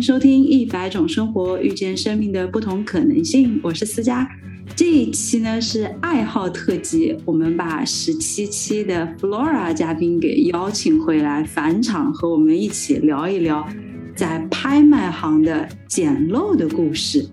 收听《一百种生活，遇见生命的不同可能性》。我是思佳。这一期呢是爱好特辑，我们把十七期的 Flora 嘉宾给邀请回来返场，和我们一起聊一聊在拍卖行的捡漏的故事。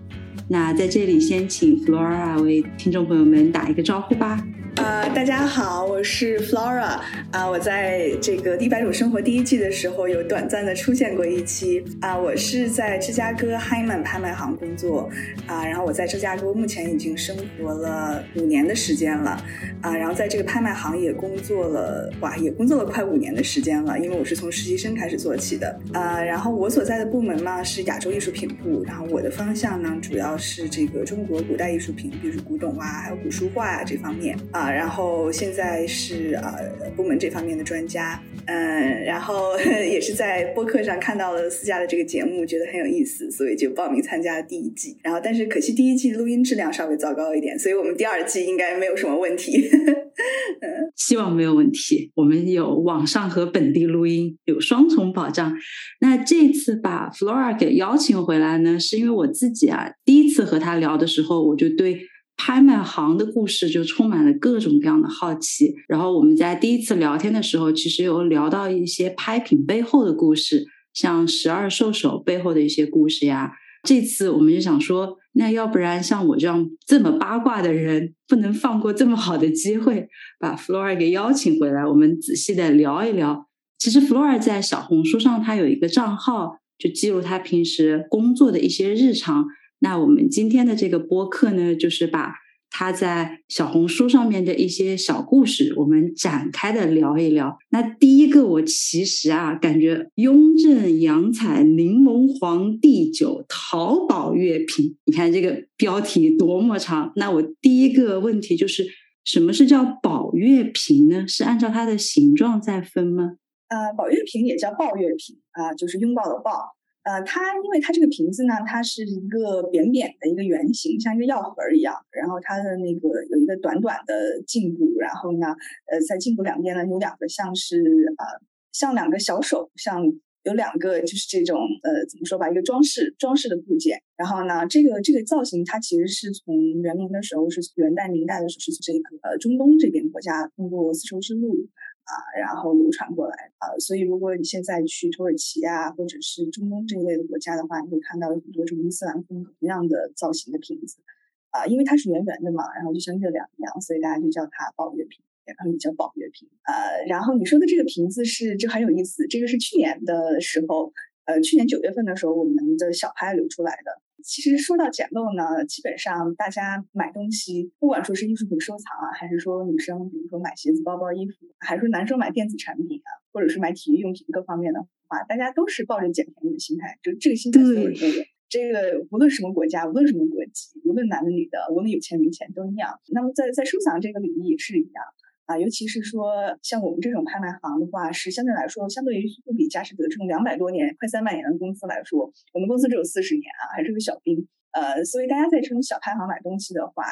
那在这里，先请 Flora 为听众朋友们打一个招呼吧。呃，大家好，我是 Flora 啊，我在这个《一百种生活》第一季的时候有短暂的出现过一期啊，我是在芝加哥 Hyman 拍卖行工作啊，然后我在芝加哥目前已经生活了五年的时间了啊，然后在这个拍卖行也工作了哇，也工作了快五年的时间了，因为我是从实习生开始做起的啊，然后我所在的部门嘛是亚洲艺术品部，然后我的方向呢主要是这个中国古代艺术品，比如古董啊，还有古书画啊这方面啊。然后现在是呃部门这方面的专家，嗯，然后 也是在播客上看到了私家的这个节目，觉得很有意思，所以就报名参加了第一季。然后但是可惜第一季录音质量稍微糟糕一点，所以我们第二季应该没有什么问题。希望没有问题。我们有网上和本地录音，有双重保障。那这次把 Flora 给邀请回来呢，是因为我自己啊，第一次和他聊的时候，我就对。拍卖行的故事就充满了各种各样的好奇。然后我们在第一次聊天的时候，其实有聊到一些拍品背后的故事，像十二兽首背后的一些故事呀。这次我们就想说，那要不然像我这样这么八卦的人，不能放过这么好的机会，把 Flora 给邀请回来，我们仔细的聊一聊。其实 Flora 在小红书上，他有一个账号，就记录他平时工作的一些日常。那我们今天的这个播客呢，就是把他在小红书上面的一些小故事，我们展开的聊一聊。那第一个，我其实啊，感觉雍正洋彩柠檬黄地酒淘宝月瓶，你看这个标题多么长。那我第一个问题就是，什么是叫宝月瓶呢？是按照它的形状在分吗？呃，宝月瓶也叫抱月瓶啊，就是拥抱的抱。呃，它因为它这个瓶子呢，它是一个扁扁的一个圆形，像一个药盒一样。然后它的那个有一个短短的颈部，然后呢，呃，在颈部两边呢有两个像是呃像两个小手，像有两个就是这种呃怎么说吧，一个装饰装饰的部件。然后呢，这个这个造型它其实是从元明的时候是元代明代的时候是这个呃中东这边国家通过丝绸之路。啊，然后流传过来啊，所以如果你现在去土耳其啊，或者是中东这一类的国家的话，你会看到有很多这种伊斯兰风格同样的造型的瓶子啊，因为它是圆圆的嘛，然后就像月亮一样，所以大家就叫它宝月瓶，然后也叫宝月瓶。呃，然后你说的这个瓶子是就很有意思，这个是去年的时候，呃，去年九月份的时候，我们的小拍流出来的。其实说到捡漏呢，基本上大家买东西，不管说是艺术品收藏啊，还是说女生，比如说买鞋子、包包、衣服，还是说男生买电子产品啊，或者是买体育用品各方面的话，大家都是抱着捡便宜的心态，就这个心态所有人都有。这个无论什么国家，无论什么国籍，无论男的女的，无论有钱没钱都一样。那么在在收藏这个领域也是一样。啊，尤其是说像我们这种拍卖行的话，是相对来说，相对于富比佳士得这种两百多年、快三百年的公司来说，我们公司只有四十年啊，还是个小兵。呃，所以大家在这种小拍行买东西的话，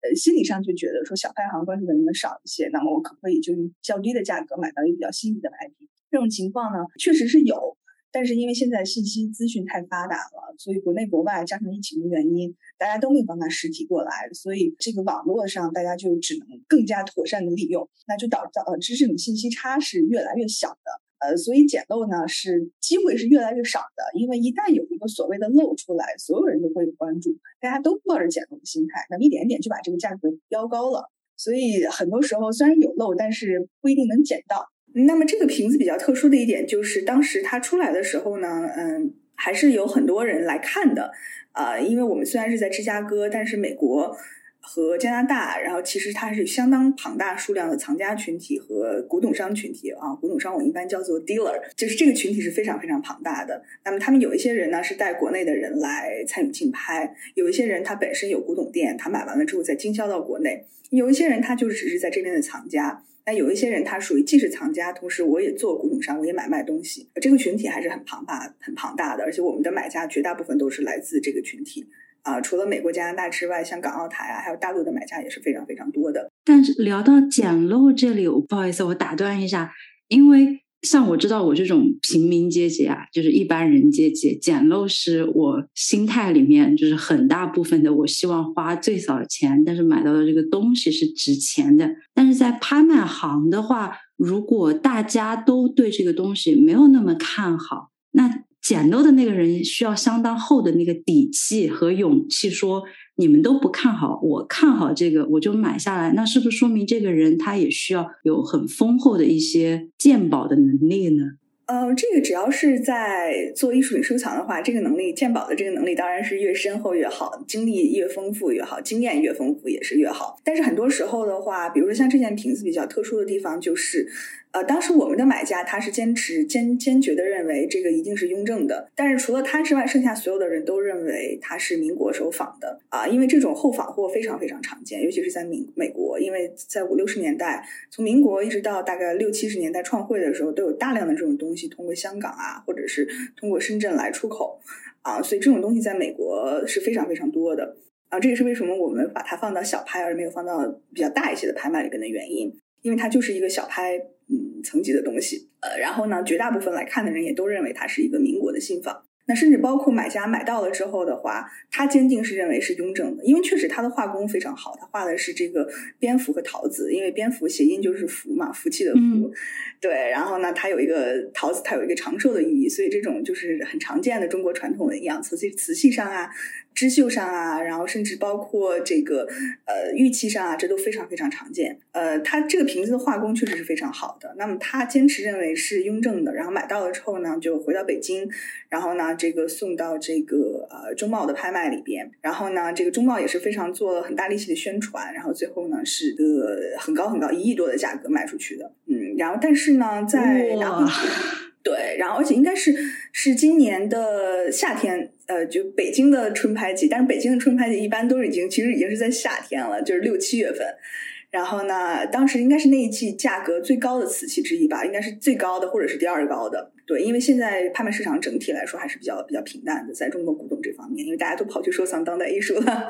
呃，心理上就觉得说小拍行关注的人少一些，那么我可不可以就用较低的价格买到一个比较心仪的拍品？这种情况呢，确实是有。但是因为现在信息资讯太发达了，所以国内国外加上疫情的原因，大家都没有办法实体过来，所以这个网络上大家就只能更加妥善的利用，那就导致呃，知识的信息差是越来越小的，呃，所以捡漏呢是机会是越来越少的，因为一旦有一个所谓的漏出来，所有人都会有关注，大家都抱着捡漏的心态，那么一点点就把这个价格飙高了，所以很多时候虽然有漏，但是不一定能捡到。那么这个瓶子比较特殊的一点就是，当时它出来的时候呢，嗯，还是有很多人来看的，呃，因为我们虽然是在芝加哥，但是美国和加拿大，然后其实它是相当庞大数量的藏家群体和古董商群体啊，古董商我一般叫做 dealer，就是这个群体是非常非常庞大的。那么他们有一些人呢是带国内的人来参与竞拍，有一些人他本身有古董店，他买完了之后再经销到国内，有一些人他就只是在这边的藏家。那有一些人，他属于既是藏家，同时我也做古董商，我也买卖东西。这个群体还是很庞大、很庞大的，而且我们的买家绝大部分都是来自这个群体啊。除了美国、加拿大之外，像港澳台啊，还有大陆的买家也是非常非常多的。但是聊到捡漏这里，我不好意思，我打断一下，因为像我知道我这种平民阶级啊，就是一般人阶级，捡漏是我心态里面就是很大部分的。我希望花最少的钱，但是买到的这个东西是值钱的。但是在拍卖行的话，如果大家都对这个东西没有那么看好，那捡漏的那个人需要相当厚的那个底气和勇气说。你们都不看好，我看好这个，我就买下来。那是不是说明这个人他也需要有很丰厚的一些鉴宝的能力呢？呃，这个只要是在做艺术品收藏的话，这个能力鉴宝的这个能力当然是越深厚越好，经历越丰富越好，经验越丰富也是越好。但是很多时候的话，比如说像这件瓶子比较特殊的地方就是。呃，当时我们的买家他是坚持坚坚决的认为这个一定是雍正的，但是除了他之外，剩下所有的人都认为他是民国手仿的。啊，因为这种后仿货非常非常常见，尤其是在美美国，因为在五六十年代，从民国一直到大概六七十年代创汇的时候，都有大量的这种东西通过香港啊，或者是通过深圳来出口。啊，所以这种东西在美国是非常非常多的。啊，这也是为什么我们把它放到小拍而没有放到比较大一些的拍卖里边的原因，因为它就是一个小拍。嗯，层级的东西，呃，然后呢，绝大部分来看的人也都认为它是一个民国的信访。那甚至包括买家买到了之后的话，他坚定是认为是雍正的，因为确实他的画工非常好，他画的是这个蝙蝠和桃子，因为蝙蝠谐音就是福嘛，福气的福。对，然后呢，它有一个桃子，它有一个长寿的寓意，所以这种就是很常见的中国传统纹样，瓷器瓷器上啊。织绣上啊，然后甚至包括这个呃玉器上啊，这都非常非常常见。呃，它这个瓶子的画工确实是非常好的。那么他坚持认为是雍正的，然后买到了之后呢，就回到北京，然后呢，这个送到这个呃中贸的拍卖里边，然后呢，这个中贸也是非常做了很大力气的宣传，然后最后呢是个很高很高一亿多的价格卖出去的。嗯，然后但是呢，在拿对，然后而且应该是是今年的夏天。呃，就北京的春拍季，但是北京的春拍季一般都是已经，其实已经是在夏天了，就是六七月份。然后呢，当时应该是那一季价格最高的瓷器之一吧，应该是最高的或者是第二高的。对，因为现在拍卖市场整体来说还是比较比较平淡的，在中国古董这方面，因为大家都跑去收藏当代艺术了。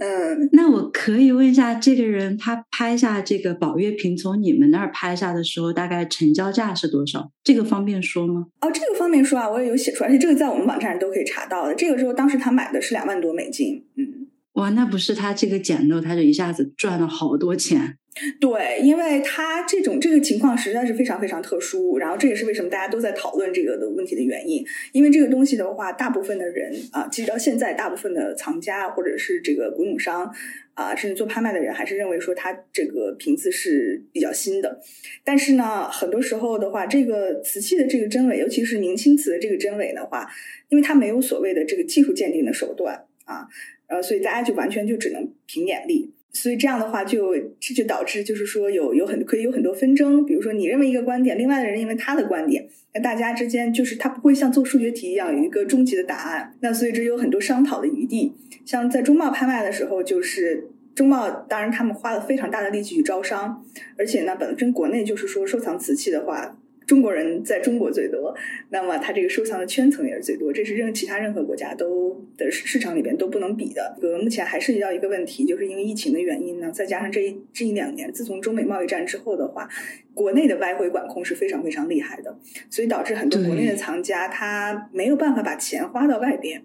嗯，那我可以问一下，这个人他拍下这个宝月瓶从你们那儿拍下的时候，大概成交价是多少？这个方便说吗？哦，这个方便说啊，我也有写出来，而且这个在我们网站上都可以查到的。这个时候当时他买的是两万多美金，嗯。哇，那不是他这个捡漏，他就一下子赚了好多钱。对，因为他这种这个情况实在是非常非常特殊，然后这也是为什么大家都在讨论这个的问题的原因。因为这个东西的话，大部分的人啊，其实到现在，大部分的藏家或者是这个古董商啊，甚至做拍卖的人，还是认为说它这个瓶子是比较新的。但是呢，很多时候的话，这个瓷器的这个真伪，尤其是明清瓷的这个真伪的话，因为它没有所谓的这个技术鉴定的手段啊。呃，所以大家就完全就只能凭眼力，所以这样的话就这就导致就是说有有很可以有很多纷争，比如说你认为一个观点，另外的人认为他的观点，那大家之间就是他不会像做数学题一样有一个终极的答案，那所以这有很多商讨的余地。像在中贸拍卖的时候，就是中贸当然他们花了非常大的力气去招商，而且呢，本身国内就是说收藏瓷器的话。中国人在中国最多，那么他这个收藏的圈层也是最多，这是任其他任何国家都的市场里边都不能比的。呃，目前还涉及到一个问题，就是因为疫情的原因呢，再加上这一这一两年，自从中美贸易战之后的话，国内的外汇管控是非常非常厉害的，所以导致很多国内的藏家他没有办法把钱花到外边，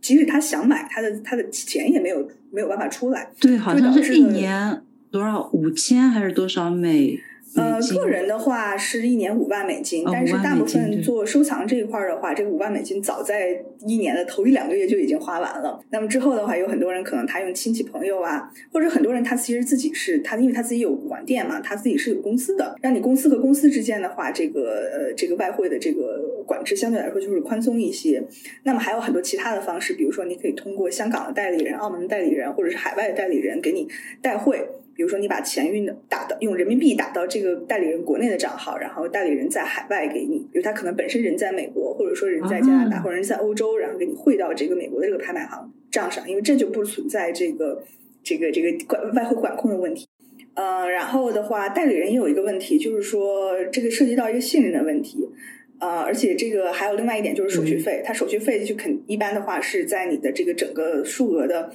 即使他想买，他的他的钱也没有没有办法出来。对，好像是一年多少五千还是多少美？呃，个人的话是一年五万美金，但是大部分做收藏这一块的话，这个五万美金早在一年的头一两个月就已经花完了。那么之后的话，有很多人可能他用亲戚朋友啊，或者很多人他其实自己是他，因为他自己有古玩店嘛，他自己是有公司的。让你公司和公司之间的话，这个呃这个外汇的这个管制相对来说就是宽松一些。那么还有很多其他的方式，比如说你可以通过香港的代理人、澳门的代理人，或者是海外的代理人给你代汇。比如说，你把钱运的打到用人民币打到这个代理人国内的账号，然后代理人在海外给你，比如他可能本身人在美国，或者说人在加拿大，或者人在欧洲，然后给你汇到这个美国的这个拍卖行账上，因为这就不存在这个这个这个管外汇管控的问题。呃，然后的话，代理人也有一个问题，就是说这个涉及到一个信任的问题。呃，而且这个还有另外一点就是手续费，它手续费就肯一般的话是在你的这个整个数额的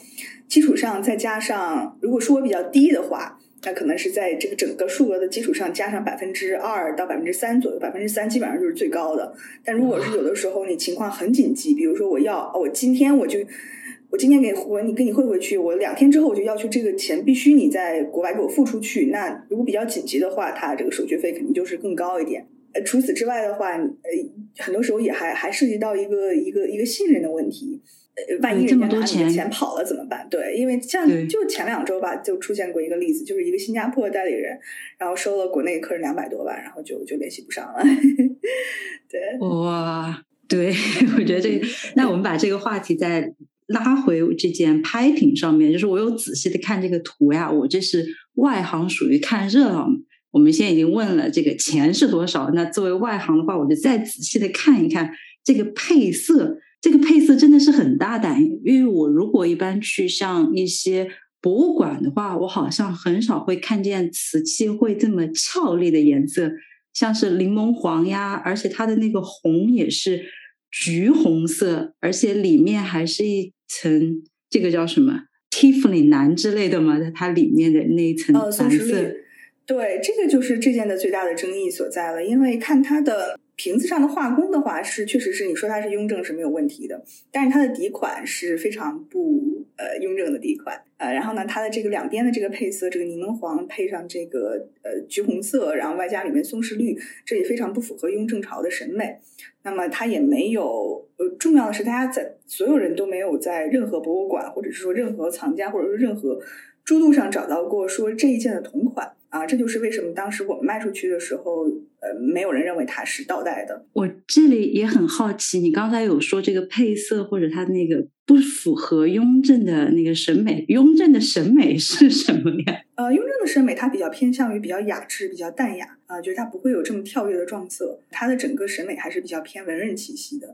基础上再加上，如果数额比较低的话，那可能是在这个整个数额的基础上加上百分之二到百分之三左右，百分之三基本上就是最高的。但如果是有的时候你情况很紧急，比如说我要我今天我就我今天给我你给你汇回去，我两天之后我就要求这个钱必须你在国外给我付出去。那如果比较紧急的话，它这个手续费肯定就是更高一点。呃，除此之外的话，呃，很多时候也还还涉及到一个一个一个信任的问题。呃，万一人家拿你的钱跑了怎么办？对，因为像就前两周吧，就出现过一个例子，就是一个新加坡的代理人，然后收了国内客人两百多万，然后就就联系不上了。对，哇，对，我觉得这个，那我们把这个话题再拉回这件拍品上面，就是我有仔细的看这个图呀，我这是外行，属于看热闹。我们现在已经问了这个钱是多少，那作为外行的话，我就再仔细的看一看这个配色。这个配色真的是很大胆，因为我如果一般去像一些博物馆的话，我好像很少会看见瓷器会这么俏丽的颜色，像是柠檬黄呀，而且它的那个红也是橘红色，而且里面还是一层这个叫什么 Tiffany 蓝之类的嘛，在它里面的那一层蓝色。对，这个就是这件的最大的争议所在了，因为看它的。瓶子上的画工的话是确实是你说它是雍正是没有问题的，但是它的底款是非常不呃雍正的底款呃，然后呢，它的这个两边的这个配色，这个柠檬黄配上这个呃橘红色，然后外加里面松石绿，这也非常不符合雍正朝的审美。那么它也没有呃，重要的是大家在所有人都没有在任何博物馆或者是说任何藏家或者说任何珠路上找到过说这一件的同款。啊，这就是为什么当时我们卖出去的时候，呃，没有人认为它是倒带的。我这里也很好奇，你刚才有说这个配色或者它那个不符合雍正的那个审美，雍正的审美是什么呀？呃，雍正的审美它比较偏向于比较雅致、比较淡雅啊，就是它不会有这么跳跃的撞色，它的整个审美还是比较偏文人气息的。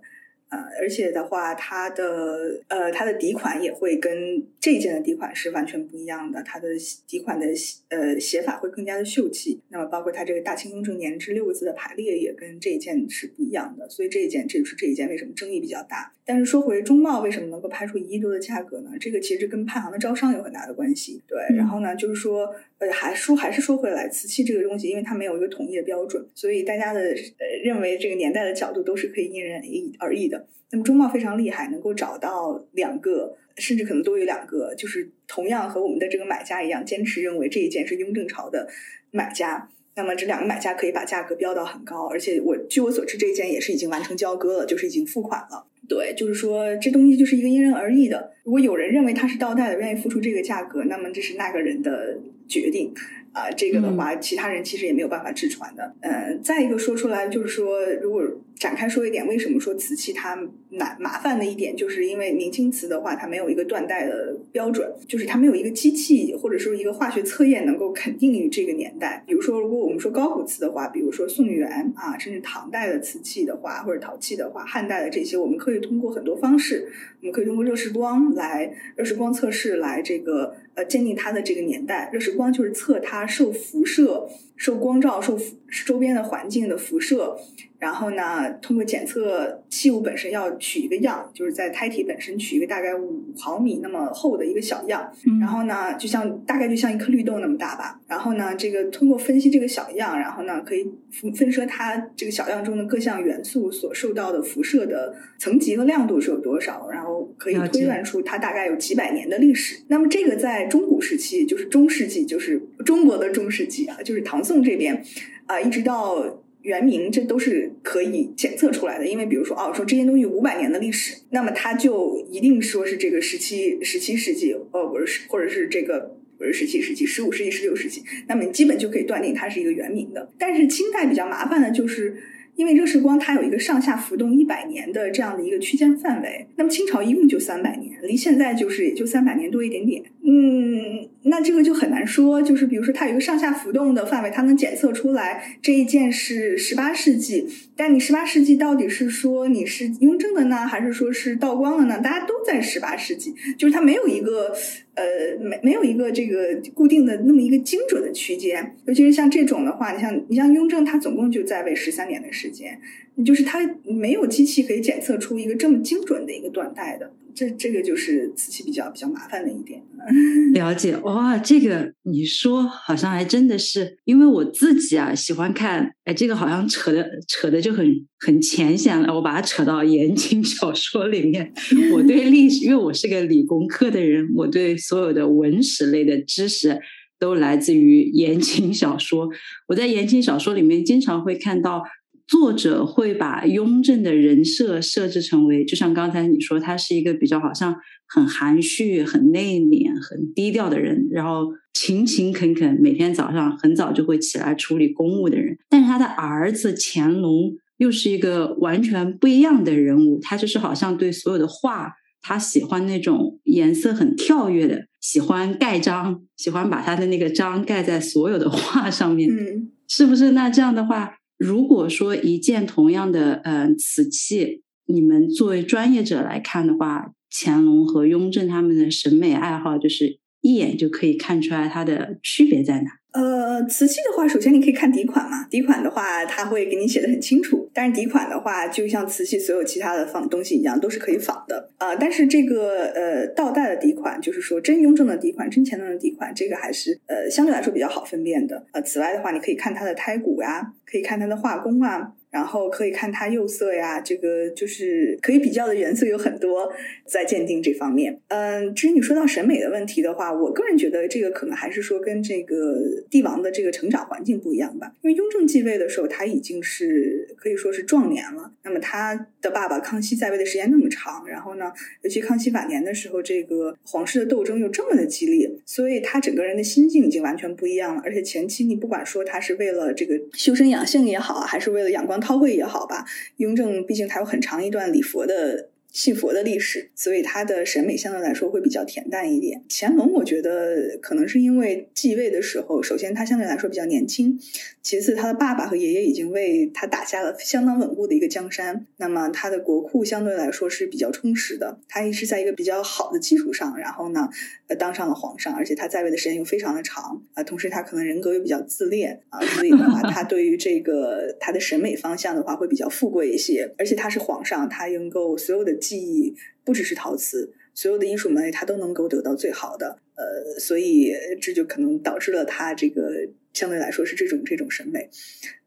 呃，而且的话，它的呃，它的底款也会跟这一件的底款是完全不一样的。它的底款的呃写法会更加的秀气。那么，包括它这个“大清雍正年”制六个字的排列也跟这一件是不一样的。所以这一件，这就是这一件为什么争议比较大。但是说回中贸为什么能够拍出一亿多的价格呢？这个其实跟派行的招商有很大的关系。对，然后呢，就是说，呃，还说还是说回来，瓷器这个东西，因为它没有一个统一的标准，所以大家的呃认为这个年代的角度都是可以因人而异的。那么中贸非常厉害，能够找到两个，甚至可能多于两个，就是同样和我们的这个买家一样，坚持认为这一件是雍正朝的买家。那么这两个买家可以把价格标到很高，而且我据我所知，这一件也是已经完成交割了，就是已经付款了。对，就是说这东西就是一个因人而异的。如果有人认为它是倒带的，愿意付出这个价格，那么这是那个人的决定。啊，这个的话，其他人其实也没有办法直传的。嗯，再一个说出来，就是说，如果展开说一点，为什么说瓷器它难麻烦的一点，就是因为明清瓷的话，它没有一个断代的标准，就是它没有一个机器或者说一个化学测验能够肯定于这个年代。比如说，如果我们说高古瓷的话，比如说宋元啊，甚至唐代的瓷器的话，或者陶器的话，汉代的这些，我们可以通过很多方式，我们可以通过热释光来热释光测试来这个。呃，鉴定它的这个年代，热释光就是测它受辐射、受光照、受周边的环境的辐射。然后呢，通过检测器物本身要取一个样，就是在胎体本身取一个大概五毫米那么厚的一个小样。然后呢，就像大概就像一颗绿豆那么大吧。然后呢，这个通过分析这个小样，然后呢，可以分说它这个小样中的各项元素所受到的辐射的层级和亮度是有多少，然后可以推断出它大概有几百年的历史。那么这个在中古时期，就是中世纪，就是中国的中世纪啊，就是唐宋这边啊，一直到。原名这都是可以检测出来的，因为比如说哦，说这件东西五百年的历史，那么它就一定说是这个十七十七世纪，呃，不是，或者是这个不是十七世纪、十五世纪、十六世纪，那么你基本就可以断定它是一个原名的。但是清代比较麻烦的就是。因为热释光它有一个上下浮动一百年的这样的一个区间范围，那么清朝一共就三百年，离现在就是也就三百年多一点点。嗯，那这个就很难说，就是比如说它有一个上下浮动的范围，它能检测出来这一件是十八世纪，但你十八世纪到底是说你是雍正的呢，还是说是道光的呢？大家都在十八世纪，就是它没有一个。呃，没没有一个这个固定的那么一个精准的区间，尤其是像这种的话，你像你像雍正，他总共就在位十三年的时间，就是他没有机器可以检测出一个这么精准的一个断代的，这这个就是瓷器比较比较麻烦的一点。了解，哇，这个你说好像还真的是，因为我自己啊喜欢看，哎，这个好像扯的扯的就很很浅显了，我把它扯到言情小说里面。我对历史，因为我是个理工科的人，我对所有的文史类的知识都来自于言情小说。我在言情小说里面经常会看到。作者会把雍正的人设设置成为，就像刚才你说，他是一个比较好像很含蓄、很内敛、很低调的人，然后勤勤恳恳，每天早上很早就会起来处理公务的人。但是他的儿子乾隆又是一个完全不一样的人物，他就是好像对所有的画，他喜欢那种颜色很跳跃的，喜欢盖章，喜欢把他的那个章盖在所有的画上面。嗯，是不是？那这样的话。如果说一件同样的呃瓷器，你们作为专业者来看的话，乾隆和雍正他们的审美爱好，就是一眼就可以看出来它的区别在哪。呃，瓷器的话，首先你可以看底款嘛，底款的话，它会给你写的很清楚。但是底款的话，就像瓷器所有其他的仿东西一样，都是可以仿的。呃，但是这个呃倒带的底款，就是说真雍正的底款、真乾隆的底款，这个还是呃相对来说比较好分辨的。呃，此外的话，你可以看它的胎骨呀，可以看它的画工啊。然后可以看它釉色呀，这个就是可以比较的元素有很多，在鉴定这方面。嗯，至于你说到审美的问题的话，我个人觉得这个可能还是说跟这个帝王的这个成长环境不一样吧。因为雍正继位的时候，他已经是可以说是壮年了。那么他的爸爸康熙在位的时间那么长，然后呢，尤其康熙晚年的时候，这个皇室的斗争又这么的激烈，所以他整个人的心境已经完全不一样了。而且前期你不管说他是为了这个修身养性也好，还是为了养光。韬晦也好吧，雍正毕竟他有很长一段礼佛的。信佛的历史，所以他的审美相对来说会比较恬淡一点。乾隆，我觉得可能是因为继位的时候，首先他相对来说比较年轻，其次他的爸爸和爷爷已经为他打下了相当稳固的一个江山，那么他的国库相对来说是比较充实的。他一直在一个比较好的基础上，然后呢，呃，当上了皇上，而且他在位的时间又非常的长啊，同时他可能人格又比较自恋啊，所以的话，他对于这个他的审美方向的话会比较富贵一些，而且他是皇上，他能够所有的。技艺不只是陶瓷，所有的艺术门类它都能够得到最好的，呃，所以这就可能导致了他这个相对来说是这种这种审美，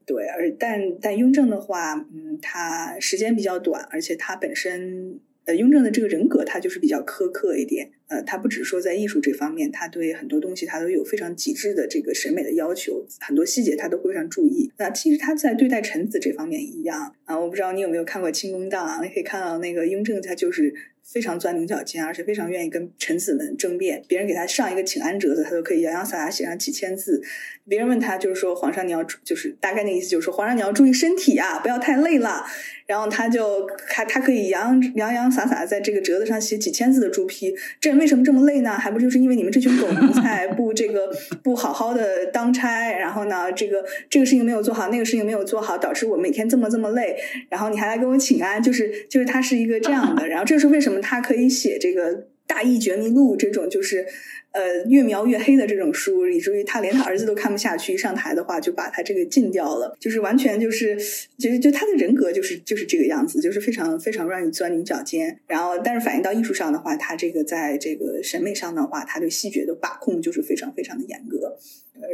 对，而但但雍正的话，嗯，他时间比较短，而且他本身。呃，雍正的这个人格，他就是比较苛刻一点。呃，他不只说在艺术这方面，他对很多东西他都有非常极致的这个审美的要求，很多细节他都非常注意。那其实他在对待臣子这方面一样啊。我不知道你有没有看过《清宫档》，你可以看到那个雍正，他就是非常钻牛角尖，而且非常愿意跟臣子们争辩。别人给他上一个请安折子，他都可以洋洋洒洒写上几千字。别人问他，就是说皇上你要就是大概那意思，就是说皇上你要注意身体啊，不要太累了。然后他就他他可以洋洋洋洒洒在这个折子上写几千字的朱批，这为什么这么累呢？还不就是因为你们这群狗奴才 不这个不好好的当差，然后呢，这个这个事情没有做好，那个事情没有做好，导致我每天这么这么累。然后你还来跟我请安，就是就是他是一个这样的。然后这是为什么他可以写这个《大义绝迷录》这种就是。呃，越描越黑的这种书，以至于他连他儿子都看不下去，上台的话就把他这个禁掉了，就是完全就是，就实就他的人格就是就是这个样子，就是非常非常让你钻牛角尖。然后，但是反映到艺术上的话，他这个在这个审美上的话，他对细节的把控就是非常非常的严格。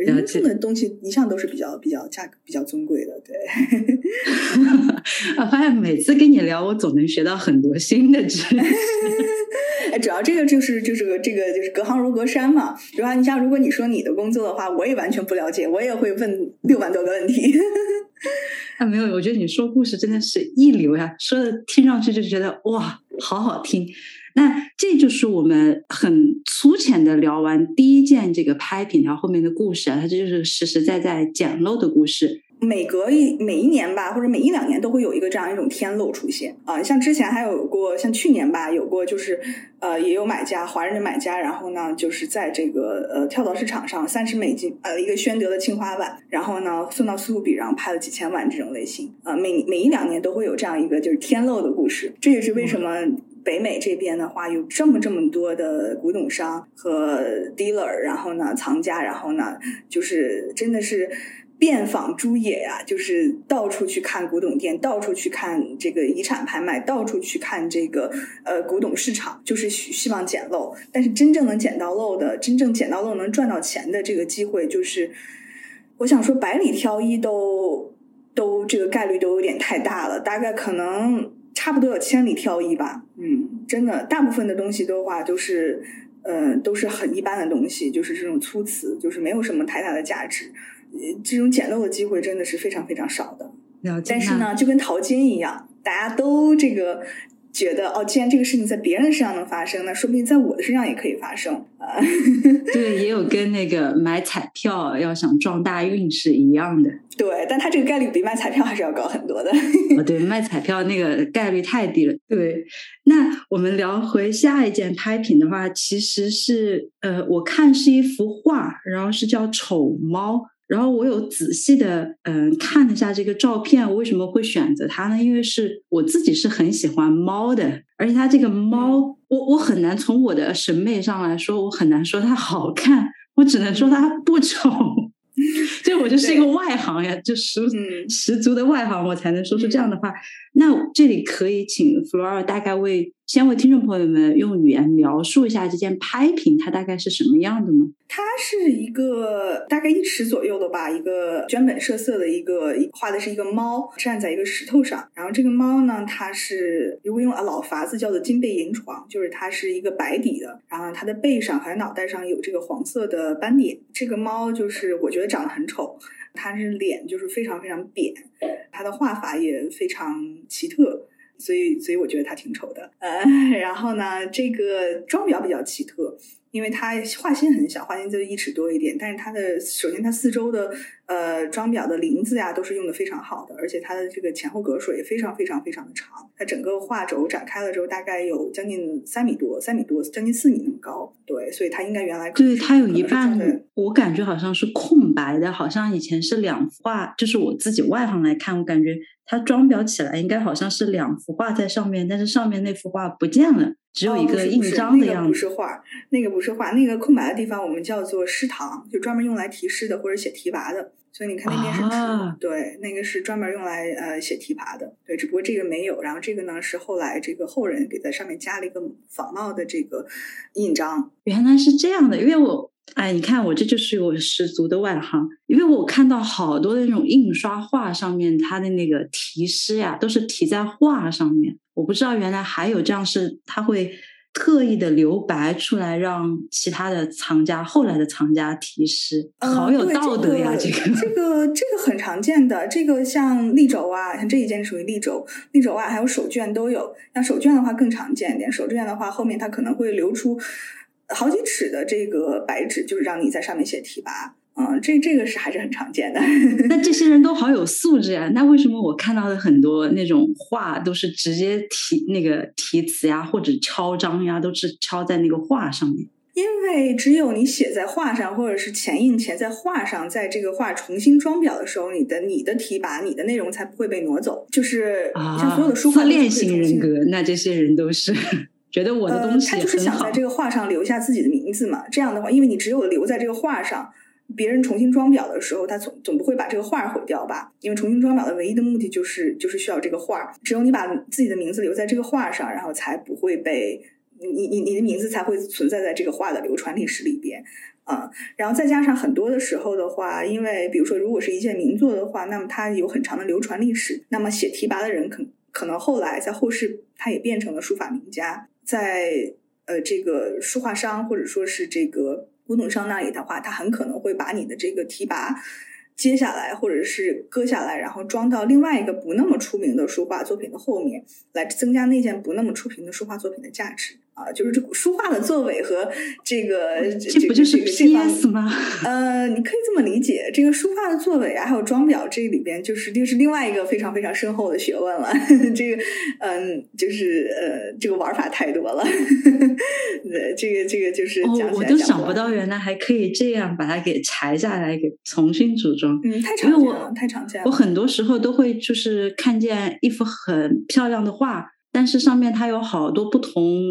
人送的东西一向都是比较比较价格比较尊贵的，对。我发现每次跟你聊，我总能学到很多新的知识。哎，主要这个就是就是个这个就是隔行如隔山嘛。对吧？你像如果你说你的工作的话，我也完全不了解，我也会问六万多个问题。啊，没有，我觉得你说故事真的是一流呀，说的听上去就觉得哇，好好听。那这就是我们很粗浅的聊完第一件这个拍品条后面的故事啊，它这就是实实在在简陋的故事。每隔一每一年吧，或者每一两年都会有一个这样一种天漏出现。啊，像之前还有过，像去年吧，有过就是呃，也有买家华人的买家，然后呢，就是在这个呃跳蚤市场上三十美金呃一个宣德的青花碗，然后呢送到苏富比，然后拍了几千万这种类型。啊，每每一两年都会有这样一个就是天漏的故事，这也是为什么北美这边的话有这么这么多的古董商和 dealer，然后呢藏家，然后呢就是真的是。遍访猪野呀，就是到处去看古董店，到处去看这个遗产拍卖，到处去看这个呃古董市场，就是希望捡漏。但是真正能捡到漏的，真正捡到漏能赚到钱的这个机会，就是我想说百里挑一都都这个概率都有点太大了，大概可能差不多有千里挑一吧。嗯，真的，大部分的东西的话都是呃都是很一般的东西，就是这种粗瓷，就是没有什么太大的价值。这种捡漏的机会真的是非常非常少的，但是呢，就跟淘金一样，大家都这个觉得哦，既然这个事情在别人身上能发生，那说不定在我的身上也可以发生啊。对，也有跟那个买彩票要想撞大运是一样的。对，但它这个概率比卖彩票还是要高很多的。哦，对，卖彩票那个概率太低了。对，那我们聊回下一件拍品的话，其实是呃，我看是一幅画，然后是叫丑猫。然后我有仔细的嗯看了一下这个照片，我为什么会选择它呢？因为是我自己是很喜欢猫的，而且它这个猫，我我很难从我的审美上来说，我很难说它好看，我只能说它不丑。就我就 是一个外行呀，就十十足的外行，我才能说出这样的话。那这里可以请 Flora 大概为先为听众朋友们用语言描述一下这件拍品，它大概是什么样的呢？它是一个大概一尺左右的吧，一个绢本设色的一个画的是一个猫站在一个石头上，然后这个猫呢，它是如果用啊老法子叫做金背银床，就是它是一个白底的，然后它的背上还有脑袋上有这个黄色的斑点。这个猫就是我觉得长得很丑，它是脸就是非常非常扁，它的画法也非常奇特。所以，所以我觉得它挺丑的，呃，然后呢，这个装裱比较奇特。因为它画心很小，画心就一尺多一点，但是它的首先它四周的呃装裱的林子呀都是用的非常好的，而且它的这个前后格数也非常非常非常的长，它整个画轴展开了之后大概有将近三米多，三米多将近四米那么高，对，所以它应该原来对它有一半我感觉好像是空白的，好像以前是两幅画，就是我自己外行来看，我感觉它装裱起来应该好像是两幅画在上面，但是上面那幅画不见了。只有一个印章的样子，不是画，那个不是画，那个空白的地方我们叫做诗堂，就专门用来题诗的或者写题跋的。所以你看那边是纸，对，那个是专门用来呃写题跋的，对，只不过这个没有。然后这个呢是后来这个后人给在上面加了一个仿冒的这个印章。原来是这样的，因为我哎，你看我这就是我十足的外行，因为我看到好多的那种印刷画上面，它的那个题诗呀，都是题在画上面。我不知道原来还有这样是，它会特意的留白出来，让其他的藏家后来的藏家题诗，好有道德呀！这个这个这个很常见的，这个像立轴啊，像这一件属于立轴，立轴啊，还有手绢都有。像手绢的话更常见一点，手绢的话后面它可能会留出好几尺的这个白纸，就是让你在上面写题跋。嗯，这这个是还是很常见的。那这些人都好有素质呀！那为什么我看到的很多那种画都是直接题那个题词呀，或者敲章呀，都是敲在那个画上面？因为只有你写在画上，或者是前印前在画上，在这个画重新装裱的时候，你的你的题跋、你的内容才不会被挪走。就是像所有的书画，自恋型人格，那这些人都是觉得我的东西他就是想在这个画上留下自己的名字嘛。这样的话，因为你只有留在这个画上。别人重新装裱的时候，他总总不会把这个画毁掉吧？因为重新装裱的唯一的目的就是就是需要这个画，只有你把自己的名字留在这个画上，然后才不会被你你你的名字才会存在在这个画的流传历史里边啊。然后再加上很多的时候的话，因为比如说如果是一件名作的话，那么它有很长的流传历史，那么写提拔的人可可能后来在后世他也变成了书法名家，在呃这个书画商或者说是这个。古董商那里的话，他很可能会把你的这个提拔接下来，或者是割下来，然后装到另外一个不那么出名的书画作品的后面，来增加那件不那么出名的书画作品的价值。啊，就是这书画的作为和这个这不就是 PS 吗？呃，你可以这么理解，这个书画的作为啊，还有装裱这里边，就是就是另外一个非常非常深厚的学问了。这个嗯，就是呃，这个玩法太多了。对，这个这个就是哦，我都想不到原来还可以这样把它给裁下来，给重新组装。嗯，太常见了，太常见了。我很多时候都会就是看见一幅很漂亮的画，但是上面它有好多不同。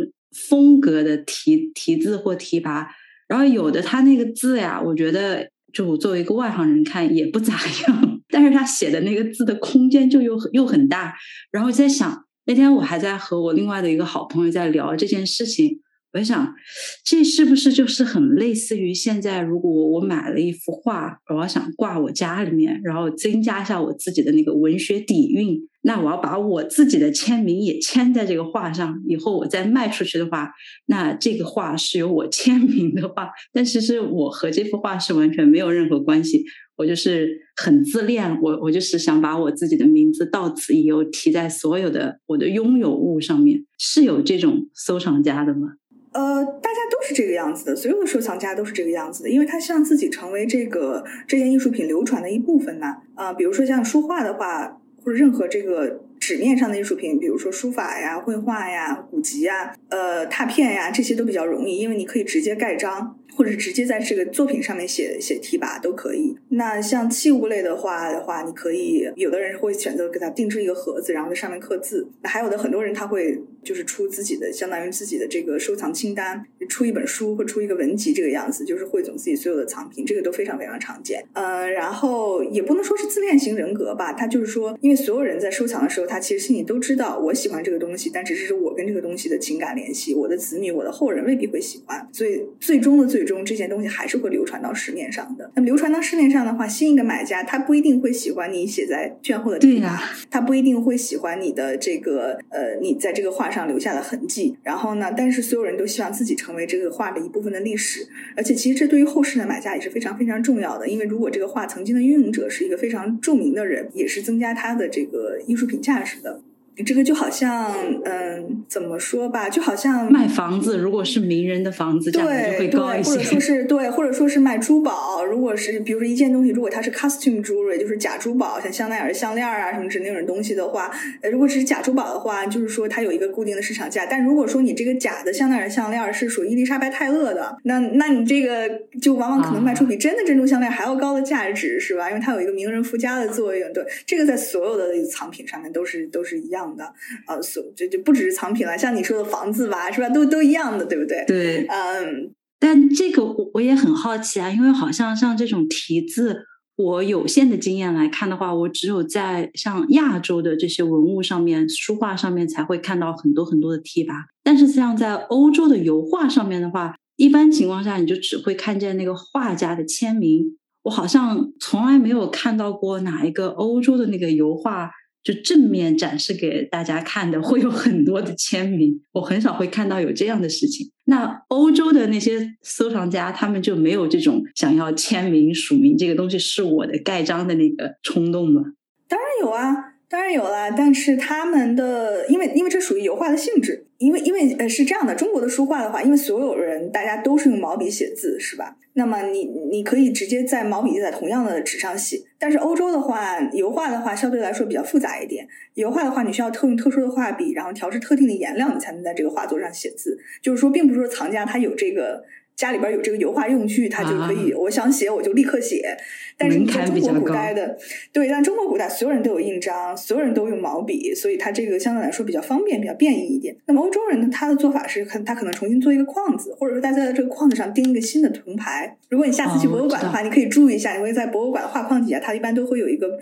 风格的题题字或题跋，然后有的他那个字呀，我觉得就我作为一个外行人看也不咋样，但是他写的那个字的空间就又又很大，然后在想那天我还在和我另外的一个好朋友在聊这件事情。我想，这是不是就是很类似于现在，如果我买了一幅画，我要想挂我家里面，然后增加一下我自己的那个文学底蕴，那我要把我自己的签名也签在这个画上，以后我再卖出去的话，那这个画是由我签名的画，但其实我和这幅画是完全没有任何关系，我就是很自恋，我我就是想把我自己的名字到此一游，提在所有的我的拥有物上面，是有这种收藏家的吗？呃，大家都是这个样子的，所有的收藏家都是这个样子的，因为他希望自己成为这个这件艺术品流传的一部分呢。啊，比如说像书画的话，任何这个纸面上的艺术品，比如说书法呀、绘画呀、古籍呀、呃拓片呀，这些都比较容易，因为你可以直接盖章。或者直接在这个作品上面写写题跋都可以。那像器物类的话的话，你可以有的人会选择给他定制一个盒子，然后在上面刻字。那还有的很多人他会就是出自己的相当于自己的这个收藏清单，出一本书或出一个文集这个样子，就是汇总自己所有的藏品，这个都非常非常常见。呃，然后也不能说是自恋型人格吧，他就是说，因为所有人在收藏的时候，他其实心里都知道我喜欢这个东西，但只是我跟这个东西的情感联系，我的子女、我的后人未必会喜欢，所以最终的最。中这件东西还是会流传到市面上的。那么流传到市面上的话，新一个买家他不一定会喜欢你写在卷后的题跋，他不一定会喜欢你的这个呃，你在这个画上留下的痕迹。然后呢，但是所有人都希望自己成为这个画的一部分的历史。而且其实这对于后世的买家也是非常非常重要的，因为如果这个画曾经的拥有者是一个非常著名的人，也是增加他的这个艺术品价值的。这个就好像，嗯，怎么说吧，就好像卖房子，如果是名人的房子，价格就会高一些。或者说是对，或者说是卖珠宝，如果是比如说一件东西，如果它是 costume jewelry，就是假珠宝，像香奈儿项链啊什么之类那种东西的话，呃，如果是假珠宝的话，就是说它有一个固定的市场价。但如果说你这个假的香奈儿项链是属于伊丽莎白泰勒的，那那你这个就往往可能卖出比真的珍珠项链还要高的价值，是吧？因为它有一个名人附加的作用。对，这个在所有的藏品上面都是都是一样。的呃，所就就不只是藏品了，像你说的房子吧，是吧？都都一样的，对不对？对，嗯。但这个我我也很好奇啊，因为好像像这种题字，我有限的经验来看的话，我只有在像亚洲的这些文物上面、书画上面才会看到很多很多的题跋。但是像在欧洲的油画上面的话，一般情况下你就只会看见那个画家的签名。我好像从来没有看到过哪一个欧洲的那个油画。就正面展示给大家看的，会有很多的签名。我很少会看到有这样的事情。那欧洲的那些收藏家，他们就没有这种想要签名署名这个东西是我的盖章的那个冲动吗？当然有啊。当然有啦，但是他们的，因为因为这属于油画的性质，因为因为呃是这样的，中国的书画的话，因为所有人大家都是用毛笔写字，是吧？那么你你可以直接在毛笔在同样的纸上写，但是欧洲的话，油画的话相对来说比较复杂一点，油画的话你需要特用特殊的画笔，然后调制特定的颜料，你才能在这个画作上写字。就是说，并不是说藏家他有这个。家里边有这个油画用具，他就可以。我想写，我就立刻写。但是你看中国古代的，对，但中国古代所有人都有印章，所有人都用毛笔，所以它这个相对来说比较方便，比较便宜一点。那么欧洲人呢，他的做法是，他可能重新做一个框子，或者说他在这个框子上钉一个新的铜牌。如果你下次去博物馆的话，你可以注意一下，因为在博物馆的画框底下，它一般都会有一个。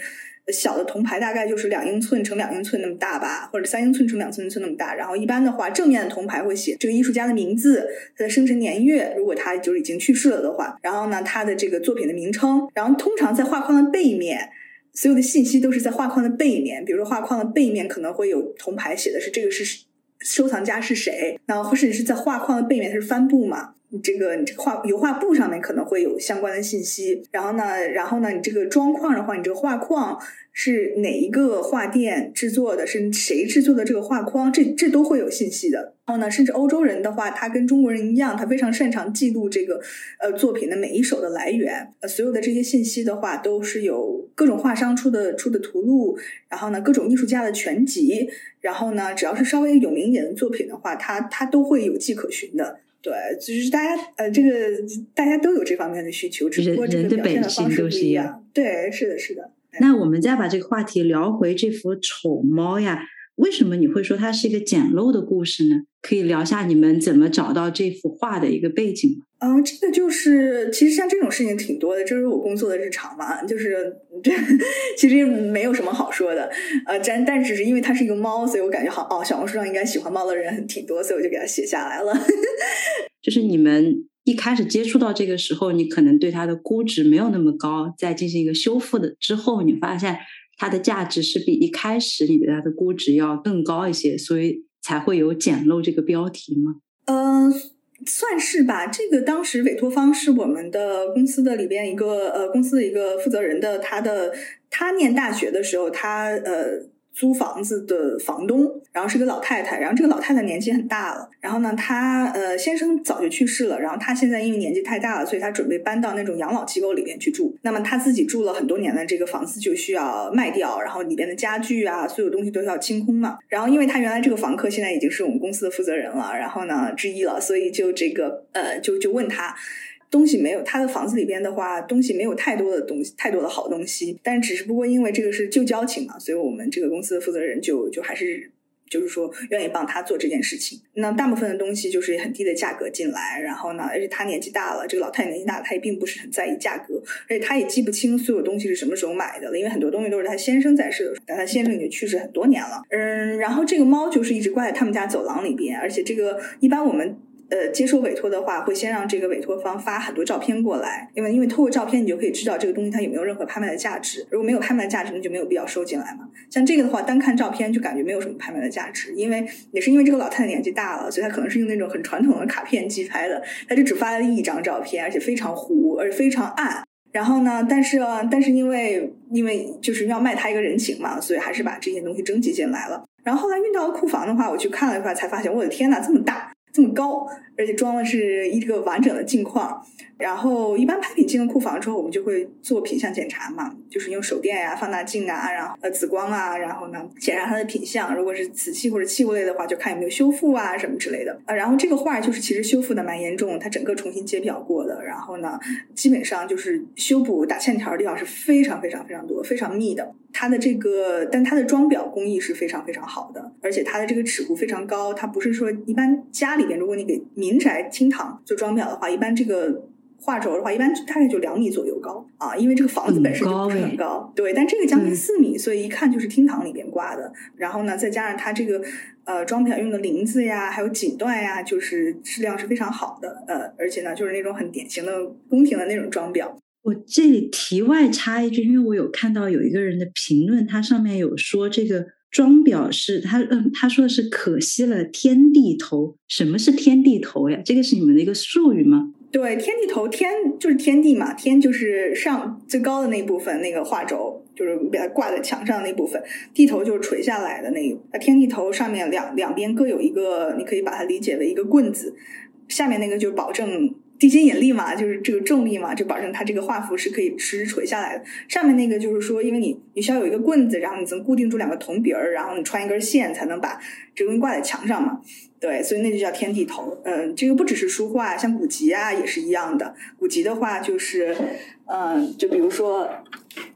小的铜牌大概就是两英寸乘两英寸那么大吧，或者三英寸乘两英寸那么大。然后一般的话，正面的铜牌会写这个艺术家的名字、他的生辰年月，如果他就是已经去世了的话。然后呢，他的这个作品的名称。然后通常在画框的背面，所有的信息都是在画框的背面。比如说画框的背面可能会有铜牌写的是这个是收藏家是谁，然后或者是在画框的背面它是帆布嘛。这个你这个画油画布上面可能会有相关的信息，然后呢，然后呢，你这个装框的话，你这个画框是哪一个画店制作的，是谁制作的这个画框，这这都会有信息的。然后呢，甚至欧洲人的话，他跟中国人一样，他非常擅长记录这个呃作品的每一手的来源，呃，所有的这些信息的话，都是有各种画商出的出的图录，然后呢，各种艺术家的全集，然后呢，只要是稍微有名一点的作品的话，他他都会有迹可循的。对，就是大家呃，这个大家都有这方面的需求，只不过这个表现的方式不一样。对，是的，是的。那我们再把这个话题聊回这幅丑猫呀，为什么你会说它是一个简陋的故事呢？可以聊下你们怎么找到这幅画的一个背景吗？啊，这个就是其实像这种事情挺多的，这是我工作的日常嘛，就是这其实没有什么好说的，呃，但但只是因为它是一个猫，所以我感觉好哦，小红书上应该喜欢猫的人挺多，所以我就给它写下来了。就是你们一开始接触到这个时候，你可能对它的估值没有那么高，在进行一个修复的之后，你发现它的价值是比一开始你对它的估值要更高一些，所以才会有捡漏这个标题吗？嗯。算是吧，这个当时委托方是我们的公司的里边一个呃公司的一个负责人的，他的他念大学的时候，他呃。租房子的房东，然后是个老太太，然后这个老太太年纪很大了，然后呢，她呃先生早就去世了，然后她现在因为年纪太大了，所以她准备搬到那种养老机构里面去住。那么她自己住了很多年的这个房子就需要卖掉，然后里边的家具啊，所有东西都要清空嘛。然后因为她原来这个房客现在已经是我们公司的负责人了，然后呢之一了，所以就这个呃就就问他。东西没有，他的房子里边的话，东西没有太多的东西，太多的好东西。但只是不过因为这个是旧交情嘛，所以我们这个公司的负责人就就还是就是说愿意帮他做这件事情。那大部分的东西就是很低的价格进来，然后呢，而且他年纪大了，这个老太太年纪大，他也并不是很在意价格，而且他也记不清所有东西是什么时候买的了，因为很多东西都是他先生在世的时候，但他先生已经去世很多年了。嗯，然后这个猫就是一直挂在他们家走廊里边，而且这个一般我们。呃，接受委托的话，会先让这个委托方发很多照片过来，因为因为透过照片，你就可以知道这个东西它有没有任何拍卖的价值。如果没有拍卖价值，那就没有必要收进来嘛。像这个的话，单看照片就感觉没有什么拍卖的价值，因为也是因为这个老太太年纪大了，所以她可能是用那种很传统的卡片机拍的，她就只发了一张照片，而且非常糊，而且非常暗。然后呢，但是但是因为因为就是要卖他一个人情嘛，所以还是把这些东西征集进来了。然后后来运到库房的话，我去看了一下，才发现我的天呐，这么大！这么高，而且装的是一个完整的镜框。然后一般拍品进了库房之后，我们就会做品相检查嘛，就是用手电呀、放大镜啊，然后呃紫光啊，然后呢检查它的品相。如果是瓷器或者器物类的话，就看有没有修复啊什么之类的啊。然后这个画就是其实修复的蛮严重，它整个重新揭表过的。然后呢，基本上就是修补打线条的地方是非常非常非常多、非常密的。它的这个，但它的装裱工艺是非常非常好的，而且它的这个尺度非常高。它不是说一般家里边，如果你给民宅厅堂做装裱的话，一般这个。画轴的话，一般大概就两米左右高啊，因为这个房子本身就不是很高，对。但这个将近四米，所以一看就是厅堂里边挂的。然后呢，再加上它这个呃装裱用的林子呀，还有锦缎呀，就是质量是非常好的。呃，而且呢，就是那种很典型的宫廷的那种装裱。我这里题外插一句，因为我有看到有一个人的评论，他上面有说这个装裱是他嗯，他说的是可惜了天地头。什么是天地头呀？这个是你们的一个术语吗？对，天地头，天就是天地嘛，天就是上最高的那部分，那个画轴就是给它挂在墙上的那部分，地头就是垂下来的那个。那天地头上面两两边各有一个，你可以把它理解为一个棍子，下面那个就保证。地心引力嘛，就是这个重力嘛，就保证它这个画幅是可以实时垂下来的。上面那个就是说，因为你你需要有一个棍子，然后你能固定住两个铜鼻儿，然后你穿一根线才能把这个东西挂在墙上嘛。对，所以那就叫天地头。嗯，这个不只是书画，像古籍啊也是一样的。古籍的话就是，嗯，就比如说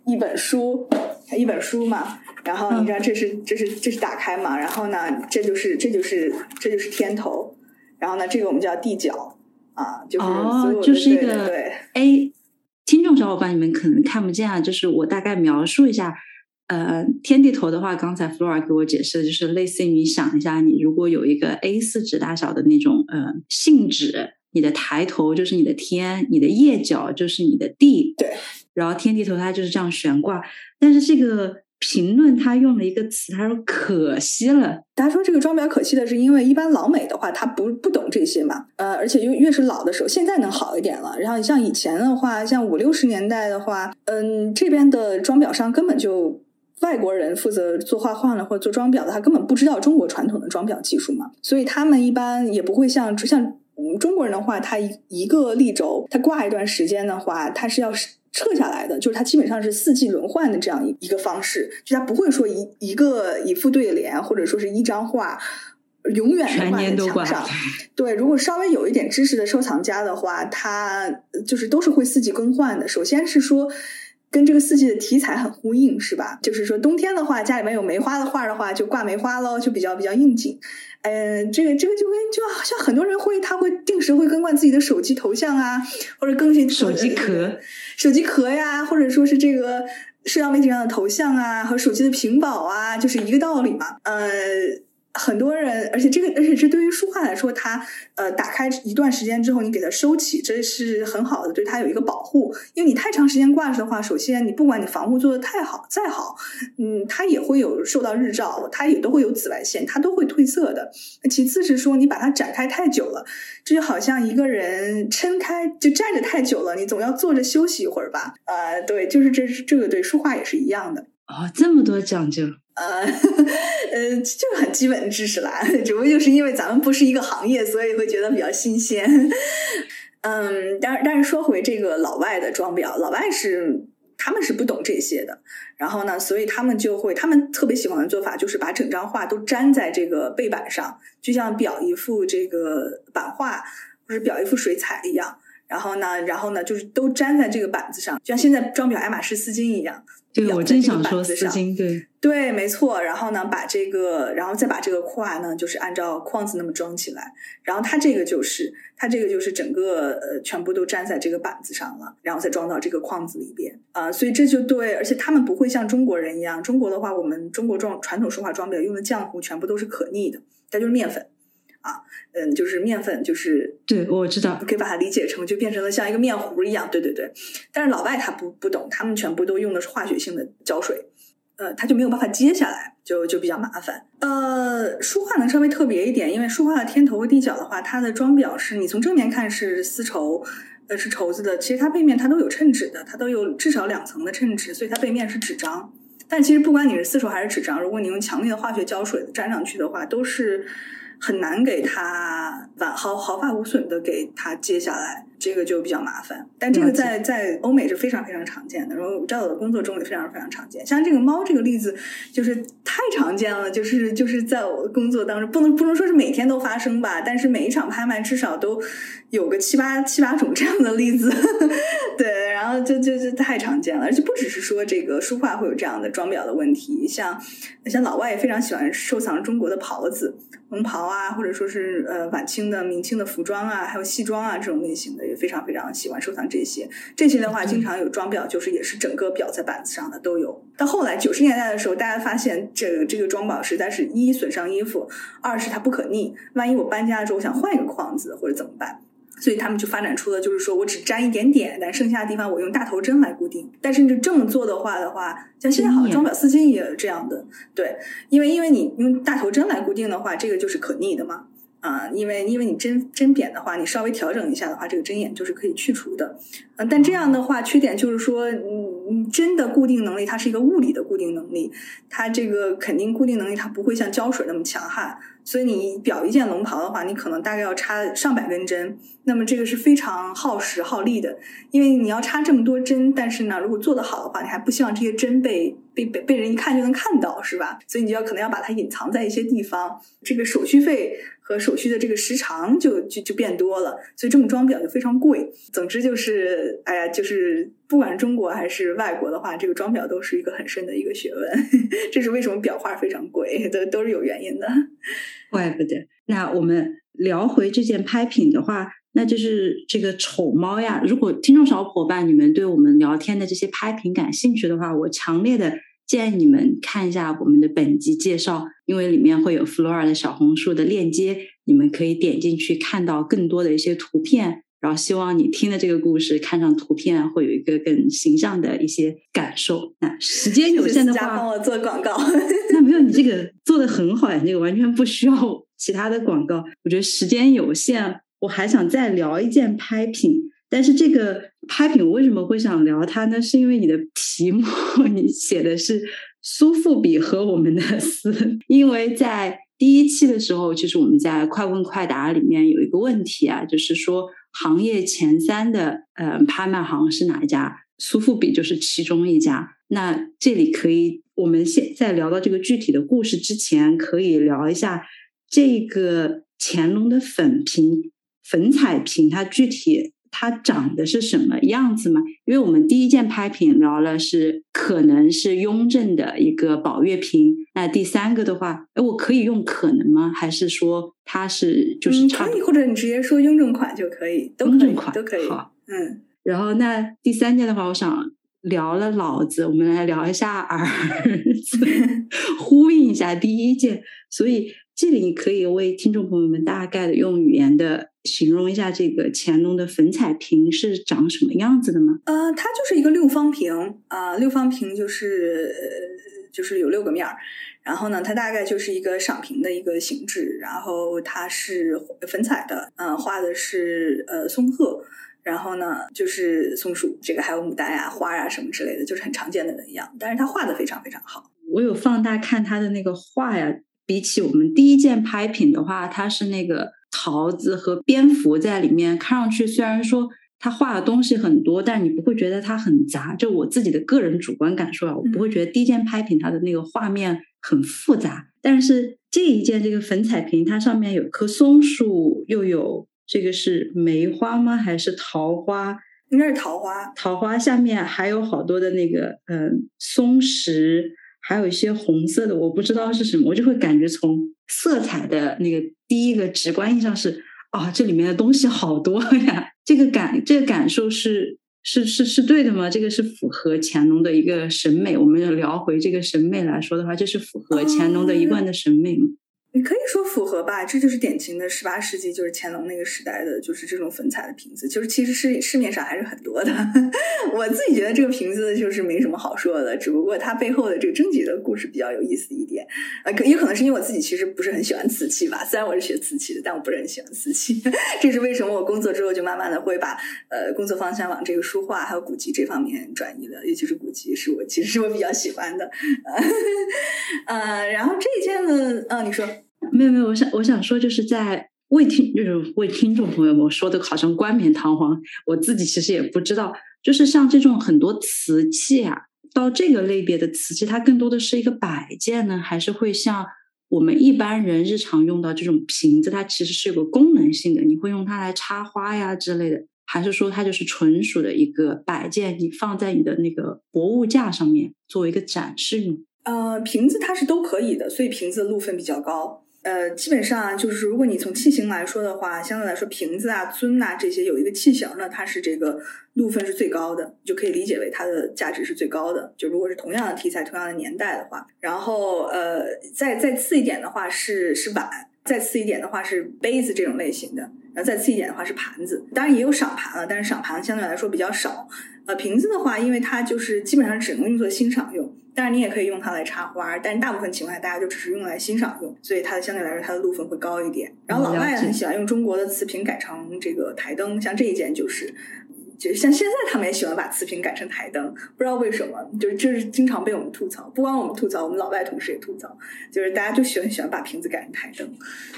一本书，一本书嘛，然后你知道这是这是这是打开嘛，然后呢这就是这就是这就是天头，然后呢这个我们叫地角。啊，就是哦，就是一个 A 听众小伙伴，你们可能看不见啊。就是我大概描述一下，呃，天地头的话，刚才 Flora 给我解释的，就是类似于你想一下，你如果有一个 A 四纸大小的那种呃信纸，你的抬头就是你的天，你的页角就是你的地，对，然后天地头它就是这样悬挂，但是这个。评论他用了一个词，他说可惜了。他说这个装裱可惜的是，因为一般老美的话，他不不懂这些嘛。呃，而且越越是老的时候，现在能好一点了。然后像以前的话，像五六十年代的话，嗯，这边的装裱商根本就外国人负责做画画了或者做装裱的，他根本不知道中国传统的装裱技术嘛。所以他们一般也不会像像中国人的话，他一一个立轴，他挂一段时间的话，他是要。撤下来的，就是它基本上是四季轮换的这样一一个方式，就它不会说一一个一副对联或者说是一张画永远挂在墙上。对，如果稍微有一点知识的收藏家的话，他就是都是会四季更换的。首先是说，跟这个四季的题材很呼应，是吧？就是说冬天的话，家里面有梅花的画的话，就挂梅花喽，就比较比较应景。嗯，这个这个就跟就好像很多人会，他会定时会更换自己的手机头像啊，或者更新手机壳、手机壳呀，或者说是这个社交媒体上的头像啊，和手机的屏保啊，就是一个道理嘛。呃。很多人，而且这个，而且这对于书画来说，它呃打开一段时间之后，你给它收起，这是很好的，对它有一个保护。因为你太长时间挂着的话，首先你不管你防护做的太好再好，嗯，它也会有受到日照，它也都会有紫外线，它都会褪色的。其次是说你把它展开太久了，这就好像一个人撑开就站着太久了，你总要坐着休息一会儿吧？呃，对，就是这是这个对书画也是一样的。哦，这么多讲究。呃，呃，就是很基本的知识啦，只不过就是因为咱们不是一个行业，所以会觉得比较新鲜。嗯，但但是说回这个老外的装裱，老外是他们是不懂这些的，然后呢，所以他们就会，他们特别喜欢的做法就是把整张画都粘在这个背板上，就像裱一幅这个版画或者裱一幅水彩一样。然后呢，然后呢，就是都粘在这个板子上，就像现在装裱爱马仕丝巾一样。对，我真想说丝巾，对对，没错。然后呢，把这个，然后再把这个胯呢，就是按照框子那么装起来。然后它这个就是，它这个就是整个呃，全部都粘在这个板子上了，然后再装到这个框子里边啊。所以这就对，而且他们不会像中国人一样，中国的话，我们中国装传统书画装裱用的浆糊全部都是可逆的，它就是面粉。啊，嗯，就是面粉，就是对，我知道，可以把它理解成就变成了像一个面糊一样，对对对。但是老外他不不懂，他们全部都用的是化学性的胶水，呃，他就没有办法接下来，就就比较麻烦。呃，书画呢稍微特别一点，因为书画的天头和地角的话，它的装裱是你从正面看是丝绸，呃，是绸子的，其实它背面它都有衬纸的，它都有至少两层的衬纸，所以它背面是纸张。但其实不管你是丝绸还是纸张，如果你用强烈的化学胶水粘上去的话，都是。很难给它完毫毫发无损的给它接下来，这个就比较麻烦。但这个在在欧美是非常非常常见的，然后在我的工作中也非常非常常见。像这个猫这个例子，就是太常见了，就是就是在我的工作当中，不能不能说是每天都发生吧，但是每一场拍卖至少都有个七八七八种这样的例子。对，然后就就而且不只是说这个书画会有这样的装裱的问题，像像老外也非常喜欢收藏中国的袍子。红袍啊，或者说是呃晚清的、明清的服装啊，还有西装啊这种类型的，也非常非常喜欢收藏这些。这些的话，经常有装裱，就是也是整个裱在板子上的都有。到后来九十年代的时候，大家发现这个这个装裱实在是一损伤衣服，二是它不可逆。万一我搬家的时候，我想换一个框子或者怎么办？所以他们就发展出了，就是说我只粘一点点，但剩下的地方我用大头针来固定。但是你这么做的话的话，像现在好像装裱丝巾也有这样的，对，因为因为你用大头针来固定的话，这个就是可逆的嘛。啊，因为因为你针针扁的话，你稍微调整一下的话，这个针眼就是可以去除的。嗯，但这样的话，缺点就是说，你你针的固定能力它是一个物理的固定能力，它这个肯定固定能力它不会像胶水那么强悍。所以你裱一件龙袍的话，你可能大概要插上百根针，那么这个是非常耗时耗力的，因为你要插这么多针，但是呢，如果做得好的话，你还不希望这些针被被被被人一看就能看到，是吧？所以你就要可能要把它隐藏在一些地方，这个手续费和手续的这个时长就就就变多了，所以这种装裱就非常贵。总之就是，哎呀，就是不管中国还是外国的话，这个装裱都是一个很深的一个学问。这是为什么裱画非常贵，都都是有原因的。怪不得。那我们聊回这件拍品的话，那就是这个丑猫呀。如果听众小伙伴你们对我们聊天的这些拍品感兴趣的话，我强烈的建议你们看一下我们的本集介绍，因为里面会有 Flora 的小红书的链接，你们可以点进去看到更多的一些图片。然后希望你听的这个故事，看上图片会有一个更形象的一些感受。那时间有限的话，帮我做广告。那没有，你这个做的很好呀，这个完全不需要其他的广告。我觉得时间有限，我还想再聊一件拍品。但是这个拍品我为什么会想聊它呢？是因为你的题目你写的是苏富比和我们的丝，因为在第一期的时候，其实我们在快问快答里面有一个问题啊，就是说。行业前三的呃拍卖行是哪一家？苏富比就是其中一家。那这里可以，我们现在聊到这个具体的故事之前，可以聊一下这个乾隆的粉瓶、粉彩瓶，它具体它长得是什么样子吗？因为我们第一件拍品聊了是可能是雍正的一个宝月瓶，那第三个的话，哎，我可以用可能吗？还是说它是就是可以，或者你直接说雍正款就可以，雍正款都可以。好，嗯。然后那第三件的话，我想聊了老子，我们来聊一下儿子，呼应一下第一件，所以。这里可以为听众朋友们大概的用语言的形容一下这个乾隆的粉彩瓶是长什么样子的吗？呃，它就是一个六方瓶啊，六方瓶就是就是有六个面儿，然后呢，它大概就是一个赏瓶的一个形制，然后它是粉彩的，嗯，画的是呃松鹤，然后呢就是松鼠，这个还有牡丹呀、花啊什么之类的，就是很常见的纹样，但是它画的非常非常好。我有放大看它的那个画呀。比起我们第一件拍品的话，它是那个桃子和蝙蝠在里面，看上去虽然说它画的东西很多，但你不会觉得它很杂。就我自己的个人主观感受啊，我不会觉得第一件拍品它的那个画面很复杂。但是这一件这个粉彩瓶，它上面有棵松树，又有这个是梅花吗？还是桃花？应该是桃花。桃花下面还有好多的那个嗯松石。还有一些红色的，我不知道是什么，我就会感觉从色彩的那个第一个直观印象是啊，这里面的东西好多呀。这个感这个感受是是是是对的吗？这个是符合乾隆的一个审美。我们聊回这个审美来说的话，这是符合乾隆的一贯的审美吗？你可以说符合吧，这就是典型的十八世纪，就是乾隆那个时代的，就是这种粉彩的瓶子，就是其实市市面上还是很多的。我自己觉得这个瓶子就是没什么好说的，只不过它背后的这个征集的故事比较有意思一点。呃，可也可能是因为我自己其实不是很喜欢瓷器吧，虽然我是学瓷器的，但我不是很喜欢瓷器。这是为什么我工作之后就慢慢的会把呃工作方向往这个书画还有古籍这方面转移的，尤其是古籍是我其实是我比较喜欢的。呃，然后这一件呢，呃，你说。没有没有，我想我想说，就是在为听就是为听众朋友们我说的好像冠冕堂皇，我自己其实也不知道，就是像这种很多瓷器啊，到这个类别的瓷器，它更多的是一个摆件呢，还是会像我们一般人日常用到这种瓶子，它其实是有个功能性的，你会用它来插花呀之类的，还是说它就是纯属的一个摆件，你放在你的那个博物架上面作为一个展示用？呃，瓶子它是都可以的，所以瓶子的路分比较高。呃，基本上就是，如果你从器型来说的话，相对来说，瓶子啊、尊啊这些有一个器型呢，它是这个路分是最高的，就可以理解为它的价值是最高的。就如果是同样的题材、同样的年代的话，然后呃，再再次一点的话是是碗，再次一点的话是杯子这种类型的，然后再次一点的话是盘子，当然也有赏盘了，但是赏盘相对来说比较少。呃，瓶子的话，因为它就是基本上只能用作欣赏用。当然，你也可以用它来插花，但是大部分情况下，大家就只是用来欣赏用，所以它的相对来说，它的路分会高一点。然后老外很喜欢用中国的瓷瓶改成这个台灯，像这一件就是，就像现在他们也喜欢把瓷瓶改成台灯，不知道为什么，就是就是经常被我们吐槽，不光我们吐槽，我们老外同事也吐槽，就是大家就喜欢喜欢把瓶子改成台灯。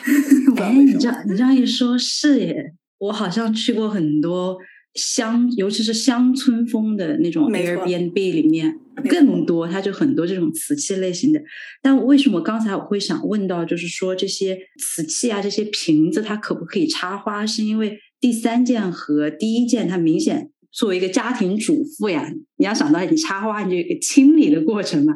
哎，你这样你这样一说，是耶，我好像去过很多。乡，尤其是乡村风的那种 Airbnb 里面更多，它就很多这种瓷器类型的。但为什么刚才我会想问到，就是说这些瓷器啊，这些瓶子它可不可以插花？是因为第三件和第一件，它明显作为一个家庭主妇呀，你要想到你插花，你就有一个清理的过程嘛。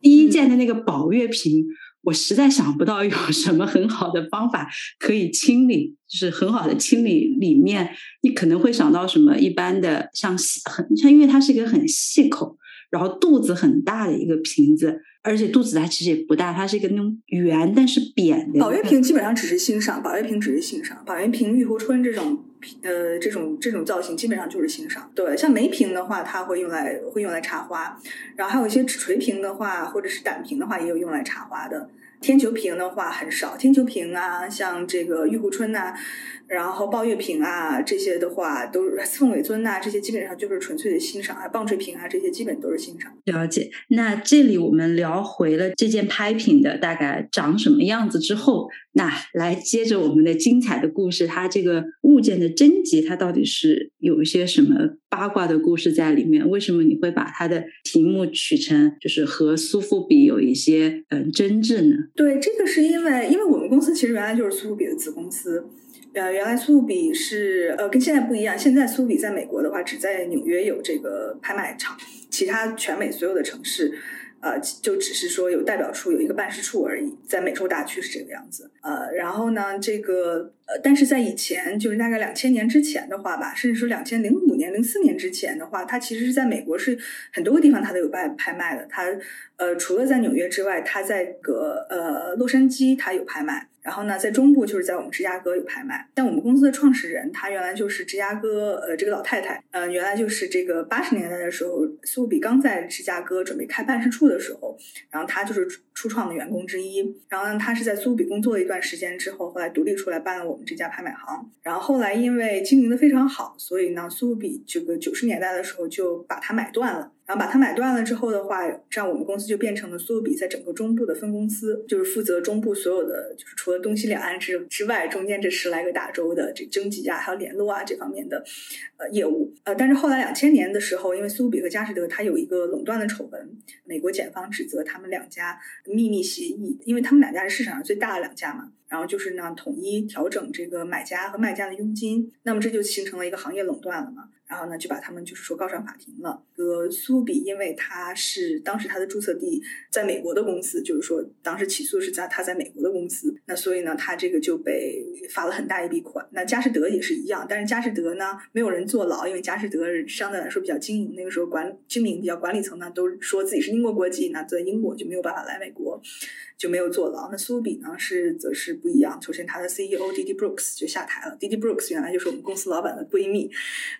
第一件的那个宝月瓶。我实在想不到有什么很好的方法可以清理，就是很好的清理里面，你可能会想到什么一般的，像细很像，因为它是一个很细口，然后肚子很大的一个瓶子，而且肚子它其实也不大，它是一个那种圆但是扁的。宝月瓶基本上只是欣赏，宝月瓶只是欣赏，宝月瓶、玉壶春这种呃这种这种造型基本上就是欣赏。对，像梅瓶的话，它会用来会用来插花，然后还有一些纸垂瓶的话，或者是胆瓶的话，也有用来插花的。天球瓶的话很少，天球瓶啊，像这个玉壶春呐，然后抱月瓶啊，这些的话都是凤尾尊呐，这些基本上就是纯粹的欣赏啊，棒槌瓶啊，这些基本都是欣赏。了解。那这里我们聊回了这件拍品的大概长什么样子之后，那来接着我们的精彩的故事，它这个物件的征集，它到底是有一些什么？八卦的故事在里面，为什么你会把它的题目取成就是和苏富比有一些嗯争执呢？对，这个是因为因为我们公司其实原来就是苏富比的子公司，呃，原来苏富比是呃跟现在不一样，现在苏富比在美国的话，只在纽约有这个拍卖场，其他全美所有的城市。呃，就只是说有代表处有一个办事处而已，在美洲大区是这个样子。呃，然后呢，这个呃，但是在以前，就是大概两千年之前的话吧，甚至说两千零五年、零四年之前的话，它其实是在美国是很多个地方它都有拍拍卖的。它呃，除了在纽约之外，它在个呃洛杉矶它有拍卖。然后呢，在中部就是在我们芝加哥有拍卖，但我们公司的创始人她原来就是芝加哥，呃，这个老太太，呃，原来就是这个八十年代的时候，苏比刚在芝加哥准备开办事处的时候，然后她就是初创的员工之一。然后呢，她是在苏比工作了一段时间之后，后来独立出来办了我们这家拍卖行。然后后来因为经营的非常好，所以呢，苏比这个九十年代的时候就把它买断了。然后把它买断了之后的话，这样我们公司就变成了苏比在整个中部的分公司，就是负责中部所有的，就是除了东西两岸之之外，中间这十来个大洲的这征集啊，还有联络啊这方面的呃业务。呃，但是后来两千年的时候，因为苏比和佳士得它有一个垄断的丑闻，美国检方指责他们两家秘密协议，因为他们两家是市场上最大的两家嘛。然后就是呢，统一调整这个买家和卖家的佣金，那么这就形成了一个行业垄断了嘛。然后呢，就把他们就是说告上法庭了。呃，苏比因为他是当时他的注册地在美国的公司，就是说当时起诉是在他在美国的公司，那所以呢，他这个就被罚了很大一笔款。那佳士得也是一样，但是佳士得呢，没有人坐牢，因为佳士得相对来说比较经营，那个时候管经营比较管理层呢都说自己是英国国籍，那在英国就没有办法来美国。就没有坐牢。那苏比呢？是则是不一样。首先，他的 CEO Didi Brooks 就下台了。Didi Brooks 原来就是我们公司老板的闺蜜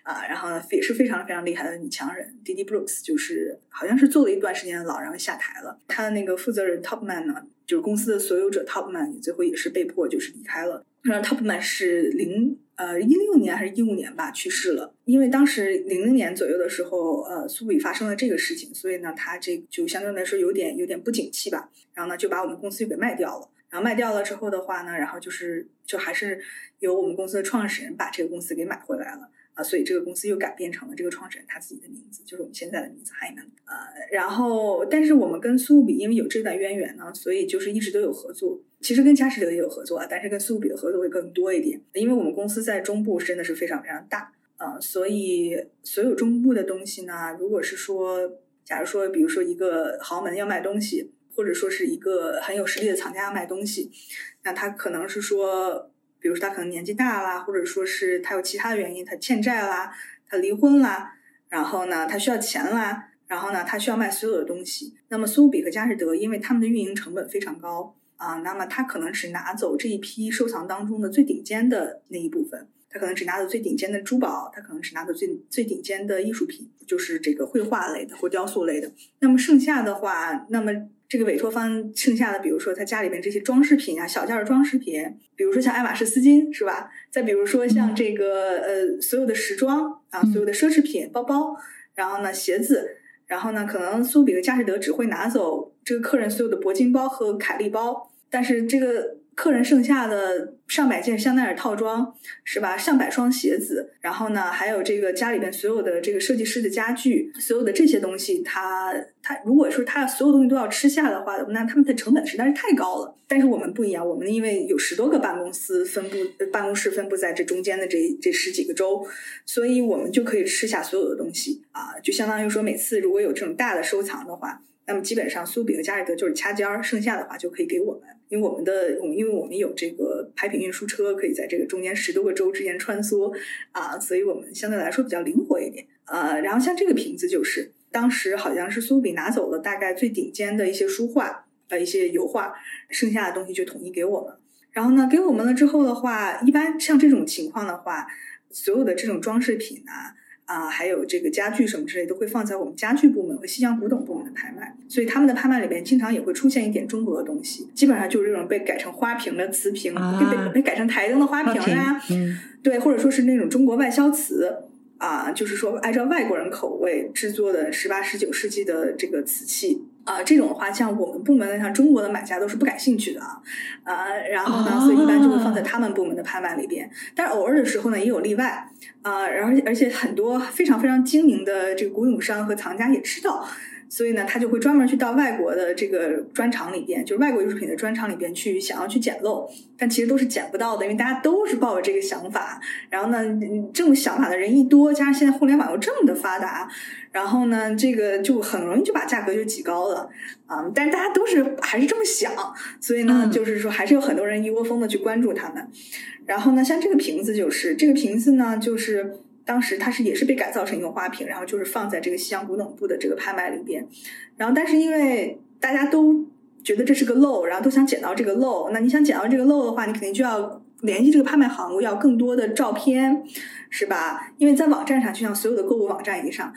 啊，然后然后呢也是非常非常厉害的女强人。Didi Brooks 就是好像是做了一段时间的老，然后下台了。他的那个负责人 Topman 呢，就是公司的所有者 Topman，最后也是被迫就是离开了。那 Topman 是零。呃，一六年还是一五年吧，去世了。因为当时零零年左右的时候，呃，苏比发生了这个事情，所以呢，他这就相对来说有点有点不景气吧。然后呢，就把我们公司又给卖掉了。然后卖掉了之后的话呢，然后就是就还是由我们公司的创始人把这个公司给买回来了。啊，所以这个公司又改变成了这个创始人他自己的名字，就是我们现在的名字 Hyman。呃，然后但是我们跟苏比因为有这段渊源呢，所以就是一直都有合作。其实跟佳士得也有合作啊，但是跟苏比的合作会更多一点，因为我们公司在中部真的是非常非常大啊，所以所有中部的东西呢，如果是说，假如说比如说一个豪门要卖东西，或者说是一个很有实力的厂家要卖东西，那他可能是说。比如说他可能年纪大啦，或者说是他有其他的原因，他欠债啦，他离婚啦，然后呢，他需要钱啦，然后呢，他需要卖所有的东西。那么苏比和佳士得，因为他们的运营成本非常高啊，那么他可能只拿走这一批收藏当中的最顶尖的那一部分，他可能只拿走最顶尖的珠宝，他可能只拿走最最顶尖的艺术品，就是这个绘画类的或雕塑类的。那么剩下的话，那么。这个委托方剩下的，比如说他家里面这些装饰品啊，小件的装饰品，比如说像爱马仕丝巾，是吧？再比如说像这个呃，所有的时装啊，所有的奢侈品包包，然后呢鞋子，然后呢可能苏比和佳士得只会拿走这个客人所有的铂金包和凯利包，但是这个。客人剩下的上百件香奈儿套装，是吧？上百双鞋子，然后呢，还有这个家里边所有的这个设计师的家具，所有的这些东西，他他如果说他所有东西都要吃下的话，那他们的成本实在是太高了。但是我们不一样，我们因为有十多个办公司分布，办公室分布在这中间的这这十几个州，所以我们就可以吃下所有的东西啊，就相当于说每次如果有这种大的收藏的话。那么基本上苏比和加里德就是掐尖儿，剩下的话就可以给我们，因为我们的我们因为我们有这个拍品运输车，可以在这个中间十多个州之间穿梭啊，所以我们相对来说比较灵活一点。呃，然后像这个瓶子就是当时好像是苏比拿走了大概最顶尖的一些书画呃一些油画，剩下的东西就统一给我们。然后呢，给我们了之后的话，一般像这种情况的话，所有的这种装饰品啊。啊，还有这个家具什么之类，都会放在我们家具部门和西洋古董部门的拍卖，所以他们的拍卖里面经常也会出现一点中国的东西，基本上就是这种被改成花瓶的瓷瓶，被被改成台灯的花瓶呀，对，或者说是那种中国外销瓷啊，就是说按照外国人口味制作的十八、十九世纪的这个瓷器。啊，这种的话，像我们部门的，像中国的买家都是不感兴趣的啊，呃，然后呢，所以一般就会放在他们部门的拍卖里边。但是偶尔的时候呢，也有例外啊。然后，而且很多非常非常精明的这个古董商和藏家也知道，所以呢，他就会专门去到外国的这个专场里边，就是外国艺术品的专场里边去，想要去捡漏，但其实都是捡不到的，因为大家都是抱着这个想法。然后呢，这种想法的人一多，加上现在互联网又这么的发达，然后呢，这个就很容易就把价格就挤高了啊。但是大家都是还是这么想，所以呢，就是说还是有很多人一窝蜂的去关注他们。然后呢，像这个瓶子就是这个瓶子呢，就是。当时它是也是被改造成一个花瓶，然后就是放在这个西洋古董部的这个拍卖里边，然后但是因为大家都觉得这是个漏，然后都想捡到这个漏，那你想捡到这个漏的话，你肯定就要联系这个拍卖行，要更多的照片，是吧？因为在网站上，就像所有的购物网站一样。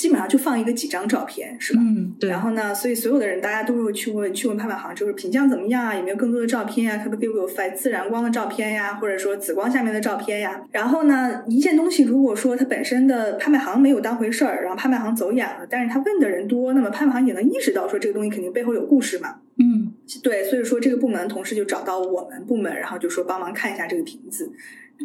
基本上就放一个几张照片，是吧？嗯，对。然后呢，所以所有的人，大家都会去问，去问拍卖行，就是品相怎么样啊？有没有更多的照片啊？可不可以给我发自然光的照片呀？或者说紫光下面的照片呀？然后呢，一件东西如果说它本身的拍卖行没有当回事儿，然后拍卖行走眼了，但是他问的人多，那么拍卖行也能意识到说这个东西肯定背后有故事嘛。嗯，对。所以说这个部门同事就找到我们部门，然后就说帮忙看一下这个瓶子，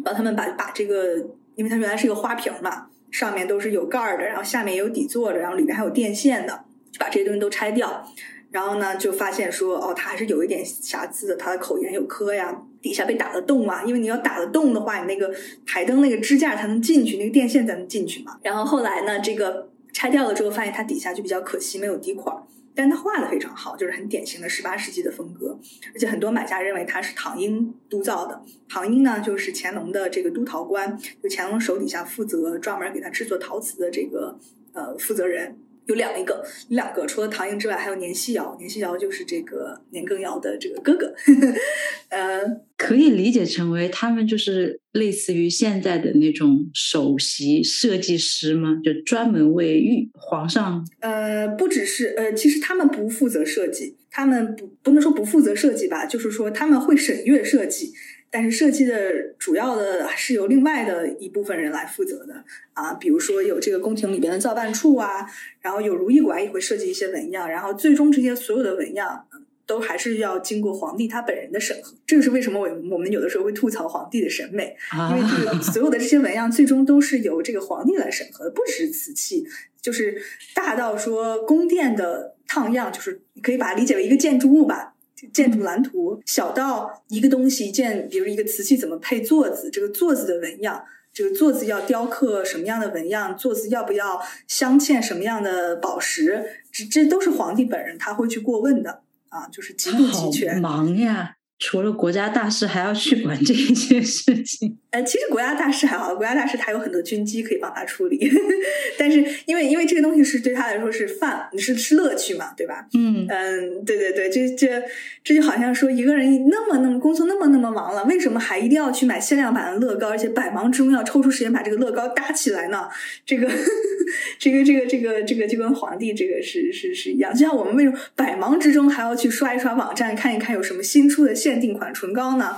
帮他们把把这个，因为它原来是一个花瓶嘛。上面都是有盖儿的，然后下面也有底座的，然后里面还有电线的，就把这些东西都拆掉。然后呢，就发现说，哦，它还是有一点瑕疵的，它的口沿有磕呀，底下被打了洞啊。因为你要打得洞的话，你那个台灯那个支架才能进去，那个电线才能进去嘛。然后后来呢，这个拆掉了之后，发现它底下就比较可惜，没有底款。但他画的非常好，就是很典型的十八世纪的风格，而且很多买家认为他是唐英督造的。唐英呢，就是乾隆的这个督陶官，就乾隆手底下负责专门给他制作陶瓷的这个呃负责人。有两一个，两个，除了唐寅之外，还有年希尧。年希尧就是这个年羹尧的这个哥哥。呃，可以理解成为他们就是类似于现在的那种首席设计师吗？就专门为御皇上。呃，不只是呃，其实他们不负责设计，他们不不能说不负责设计吧，就是说他们会审阅设计。但是设计的主要的是由另外的一部分人来负责的啊，比如说有这个宫廷里边的造办处啊，然后有如意馆也会设计一些纹样，然后最终这些所有的纹样都还是要经过皇帝他本人的审核。这个是为什么我我们有的时候会吐槽皇帝的审美，因为这个所有的这些纹样最终都是由这个皇帝来审核，不只是瓷器，就是大到说宫殿的烫样，就是你可以把它理解为一个建筑物吧。建筑蓝图，小到一个东西，一件，比如一个瓷器怎么配座子，这个座子的纹样，这个座子要雕刻什么样的纹样，座子要不要镶嵌什么样的宝石，这这都是皇帝本人他会去过问的啊，就是极度齐全。忙呀。除了国家大事，还要去管这一些事情。呃，其实国家大事还好，国家大事他有很多军机可以帮他处理。但是因为因为这个东西是对他来说是饭，是是乐趣嘛，对吧？嗯嗯，对对对，这这这就好像说一个人那么那么工作那么那么忙了，为什么还一定要去买限量版的乐高，而且百忙之中要抽出时间把这个乐高搭起来呢？这个 这个这个这个这个就跟皇帝这个是是是一样，就像我们为什么百忙之中还要去刷一刷网站，看一看有什么新出的。限定款唇膏呢？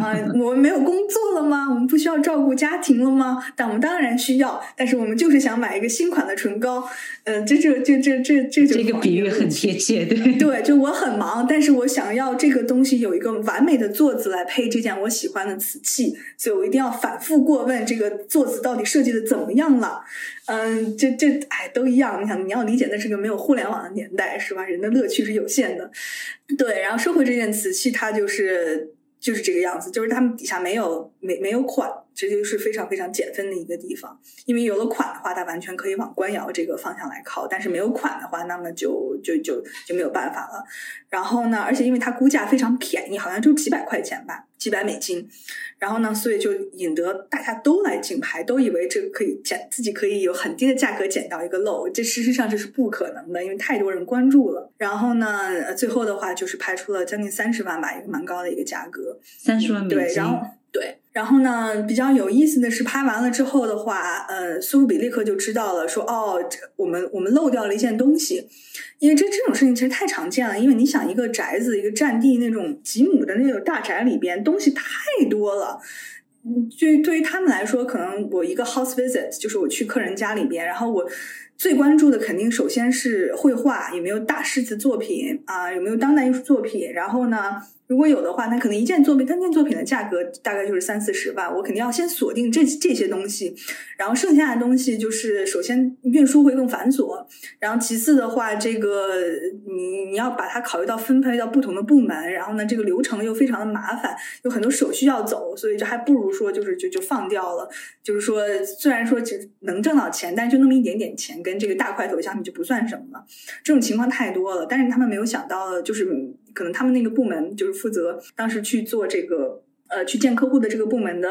啊，我们没有工作了吗？我们不需要照顾家庭了吗？但我们当然需要。但是我们就是想买一个新款的唇膏。嗯，这这这这这这就这个比喻很贴切，对对。就我很忙，但是我想要这个东西有一个完美的座子来配这件我喜欢的瓷器，所以我一定要反复过问这个座子到底设计的怎么样了。嗯，这这哎都一样。你想，你要理解那是个没有互联网的年代，是吧？人的乐趣是有限的。对，然后说回这件瓷器，它就是就是这个样子，就是他们底下没有没没有款，这就是非常非常减分的一个地方。因为有了款的话，它完全可以往官窑这个方向来靠；但是没有款的话，那么就就就就没有办法了。然后呢，而且因为它估价非常便宜，好像就几百块钱吧。几百美金，然后呢，所以就引得大家都来竞拍，都以为这个可以捡自己可以有很低的价格捡到一个漏，这事实上这是不可能的，因为太多人关注了。然后呢，最后的话就是拍出了将近三十万吧，一个蛮高的一个价格，三十万美金。对，然后对。然后呢，比较有意思的是，拍完了之后的话，呃，苏富比立刻就知道了，说哦，我们我们漏掉了一件东西，因为这这种事情其实太常见了。因为你想，一个宅子，一个占地那种几亩的那种大宅里边，东西太多了。嗯，对于对于他们来说，可能我一个 house visit 就是我去客人家里边，然后我最关注的肯定首先是绘画有没有大师级作品啊，有没有当代艺术作品，然后呢？如果有的话，那可能一件作品单件作品的价格大概就是三四十万，我肯定要先锁定这这些东西，然后剩下的东西就是首先运输会更繁琐，然后其次的话，这个你你要把它考虑到分配到不同的部门，然后呢，这个流程又非常的麻烦，有很多手续要走，所以这还不如说就是就就放掉了，就是说虽然说只能挣到钱，但就那么一点点钱，跟这个大块头相比就不算什么了，这种情况太多了，但是他们没有想到就是。可能他们那个部门就是负责当时去做这个呃去见客户的这个部门的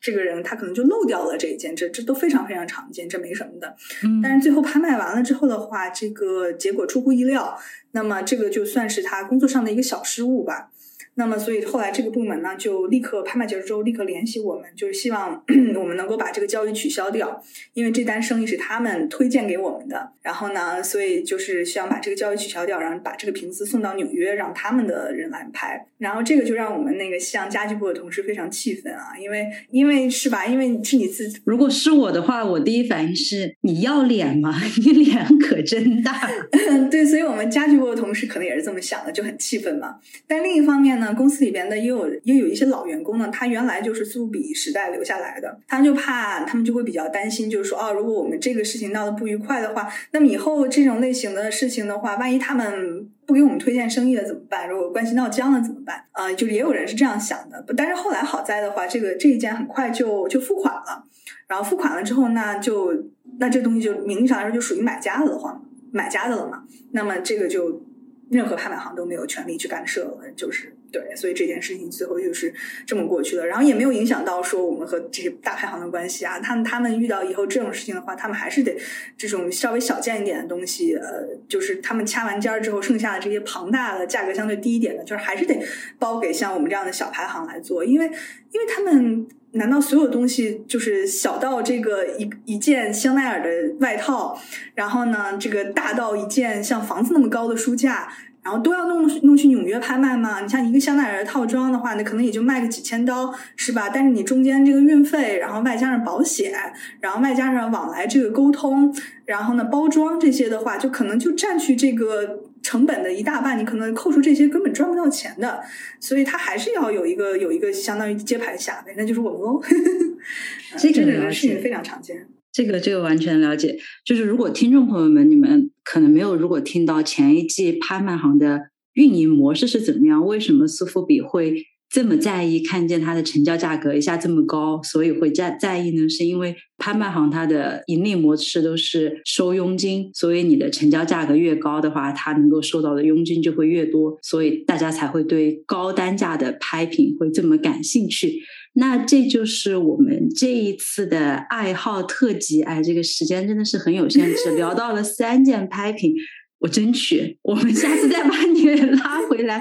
这个人，他可能就漏掉了这一件，这这都非常非常常见，这没什么的。但是最后拍卖完了之后的话，这个结果出乎意料，那么这个就算是他工作上的一个小失误吧。那么，所以后来这个部门呢，就立刻拍卖结束之后，立刻联系我们，就是希望 我们能够把这个交易取消掉，因为这单生意是他们推荐给我们的。然后呢，所以就是希望把这个交易取消掉，然后把这个瓶子送到纽约，让他们的人来拍。然后这个就让我们那个西洋家具部的同事非常气愤啊，因为因为是吧？因为是你自己。如果是我的话，我第一反应是你要脸吗？你脸可真大。对，所以我们家具部的同事可能也是这么想的，就很气愤嘛。但另一方面呢？那公司里边的也有也有一些老员工呢，他原来就是苏比时代留下来的，他就怕他们就会比较担心，就是说哦，如果我们这个事情闹得不愉快的话，那么以后这种类型的事情的话，万一他们不给我们推荐生意了怎么办？如果关系闹僵了怎么办？啊，就是也有人是这样想的。但是后来好在的话，这个这一件很快就就付款了，然后付款了之后，那就那这东西就名义上来说就属于买家的话，买家的了嘛。那么这个就任何拍卖行都没有权利去干涉了，就是。对，所以这件事情最后就是这么过去了，然后也没有影响到说我们和这些大排行的关系啊。他们他们遇到以后这种事情的话，他们还是得这种稍微小件一点的东西，呃，就是他们掐完尖儿之后，剩下的这些庞大的价格相对低一点的，就是还是得包给像我们这样的小排行来做，因为因为他们难道所有东西就是小到这个一一件香奈儿的外套，然后呢，这个大到一件像房子那么高的书架？然后都要弄弄去纽约拍卖嘛？你像一个香奈儿的套装的话，那可能也就卖个几千刀，是吧？但是你中间这个运费，然后外加上保险，然后外加上往来这个沟通，然后呢包装这些的话，就可能就占去这个成本的一大半。你可能扣除这些根本赚不到钱的，所以他还是要有一个有一个相当于接盘侠呗，那就是我们喽。这个事情非常常见。这个这个完全了解，就是如果听众朋友们你们可能没有如果听到前一季拍卖行的运营模式是怎么样，为什么苏富比会这么在意看见它的成交价格一下这么高，所以会在在意呢？是因为拍卖行它的盈利模式都是收佣金，所以你的成交价格越高的话，它能够收到的佣金就会越多，所以大家才会对高单价的拍品会这么感兴趣。那这就是我们这一次的爱好特辑，哎，这个时间真的是很有限，只聊到了三件拍品，我争取我们下次再把你拉回来。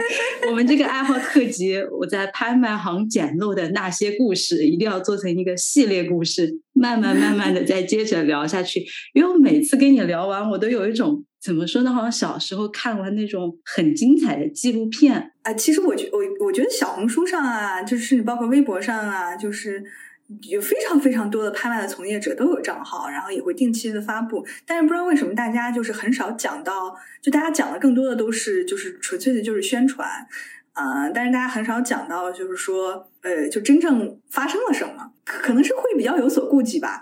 我们这个爱好特辑，我在拍卖行捡漏的那些故事，一定要做成一个系列故事，慢慢慢慢的再接着聊下去。因为我每次跟你聊完，我都有一种。怎么说呢？好像小时候看完那种很精彩的纪录片啊。其实我觉我我觉得小红书上啊，就是包括微博上啊，就是有非常非常多的拍卖的从业者都有账号，然后也会定期的发布。但是不知道为什么大家就是很少讲到，就大家讲的更多的都是就是纯粹的就是宣传啊。但是大家很少讲到就是说呃，就真正发生了什么，可能是会比较有所顾忌吧。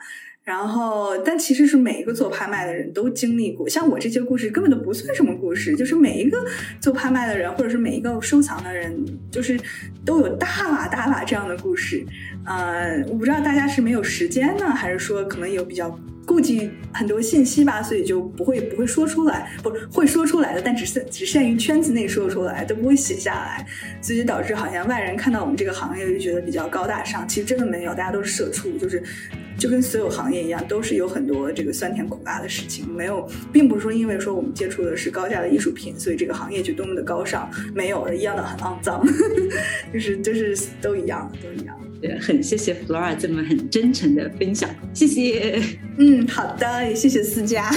然后，但其实是每一个做拍卖的人都经历过，像我这些故事根本都不算什么故事，就是每一个做拍卖的人，或者是每一个收藏的人，就是都有大把大把这样的故事。呃，我不知道大家是没有时间呢，还是说可能有比较顾忌很多信息吧，所以就不会不会说出来，不会说出来的，但只限只限于圈子内说出来，都不会写下来，所以导致好像外人看到我们这个行业就觉得比较高大上，其实真的没有，大家都是社畜，就是。就跟所有行业一样，都是有很多这个酸甜苦辣的事情。没有，并不是说因为说我们接触的是高价的艺术品，所以这个行业就多么的高尚。没有，一样的很肮脏，就是就是都一样，都一样。对，很谢谢 Flora 这么很真诚的分享，谢谢。嗯，好的，也谢谢思佳。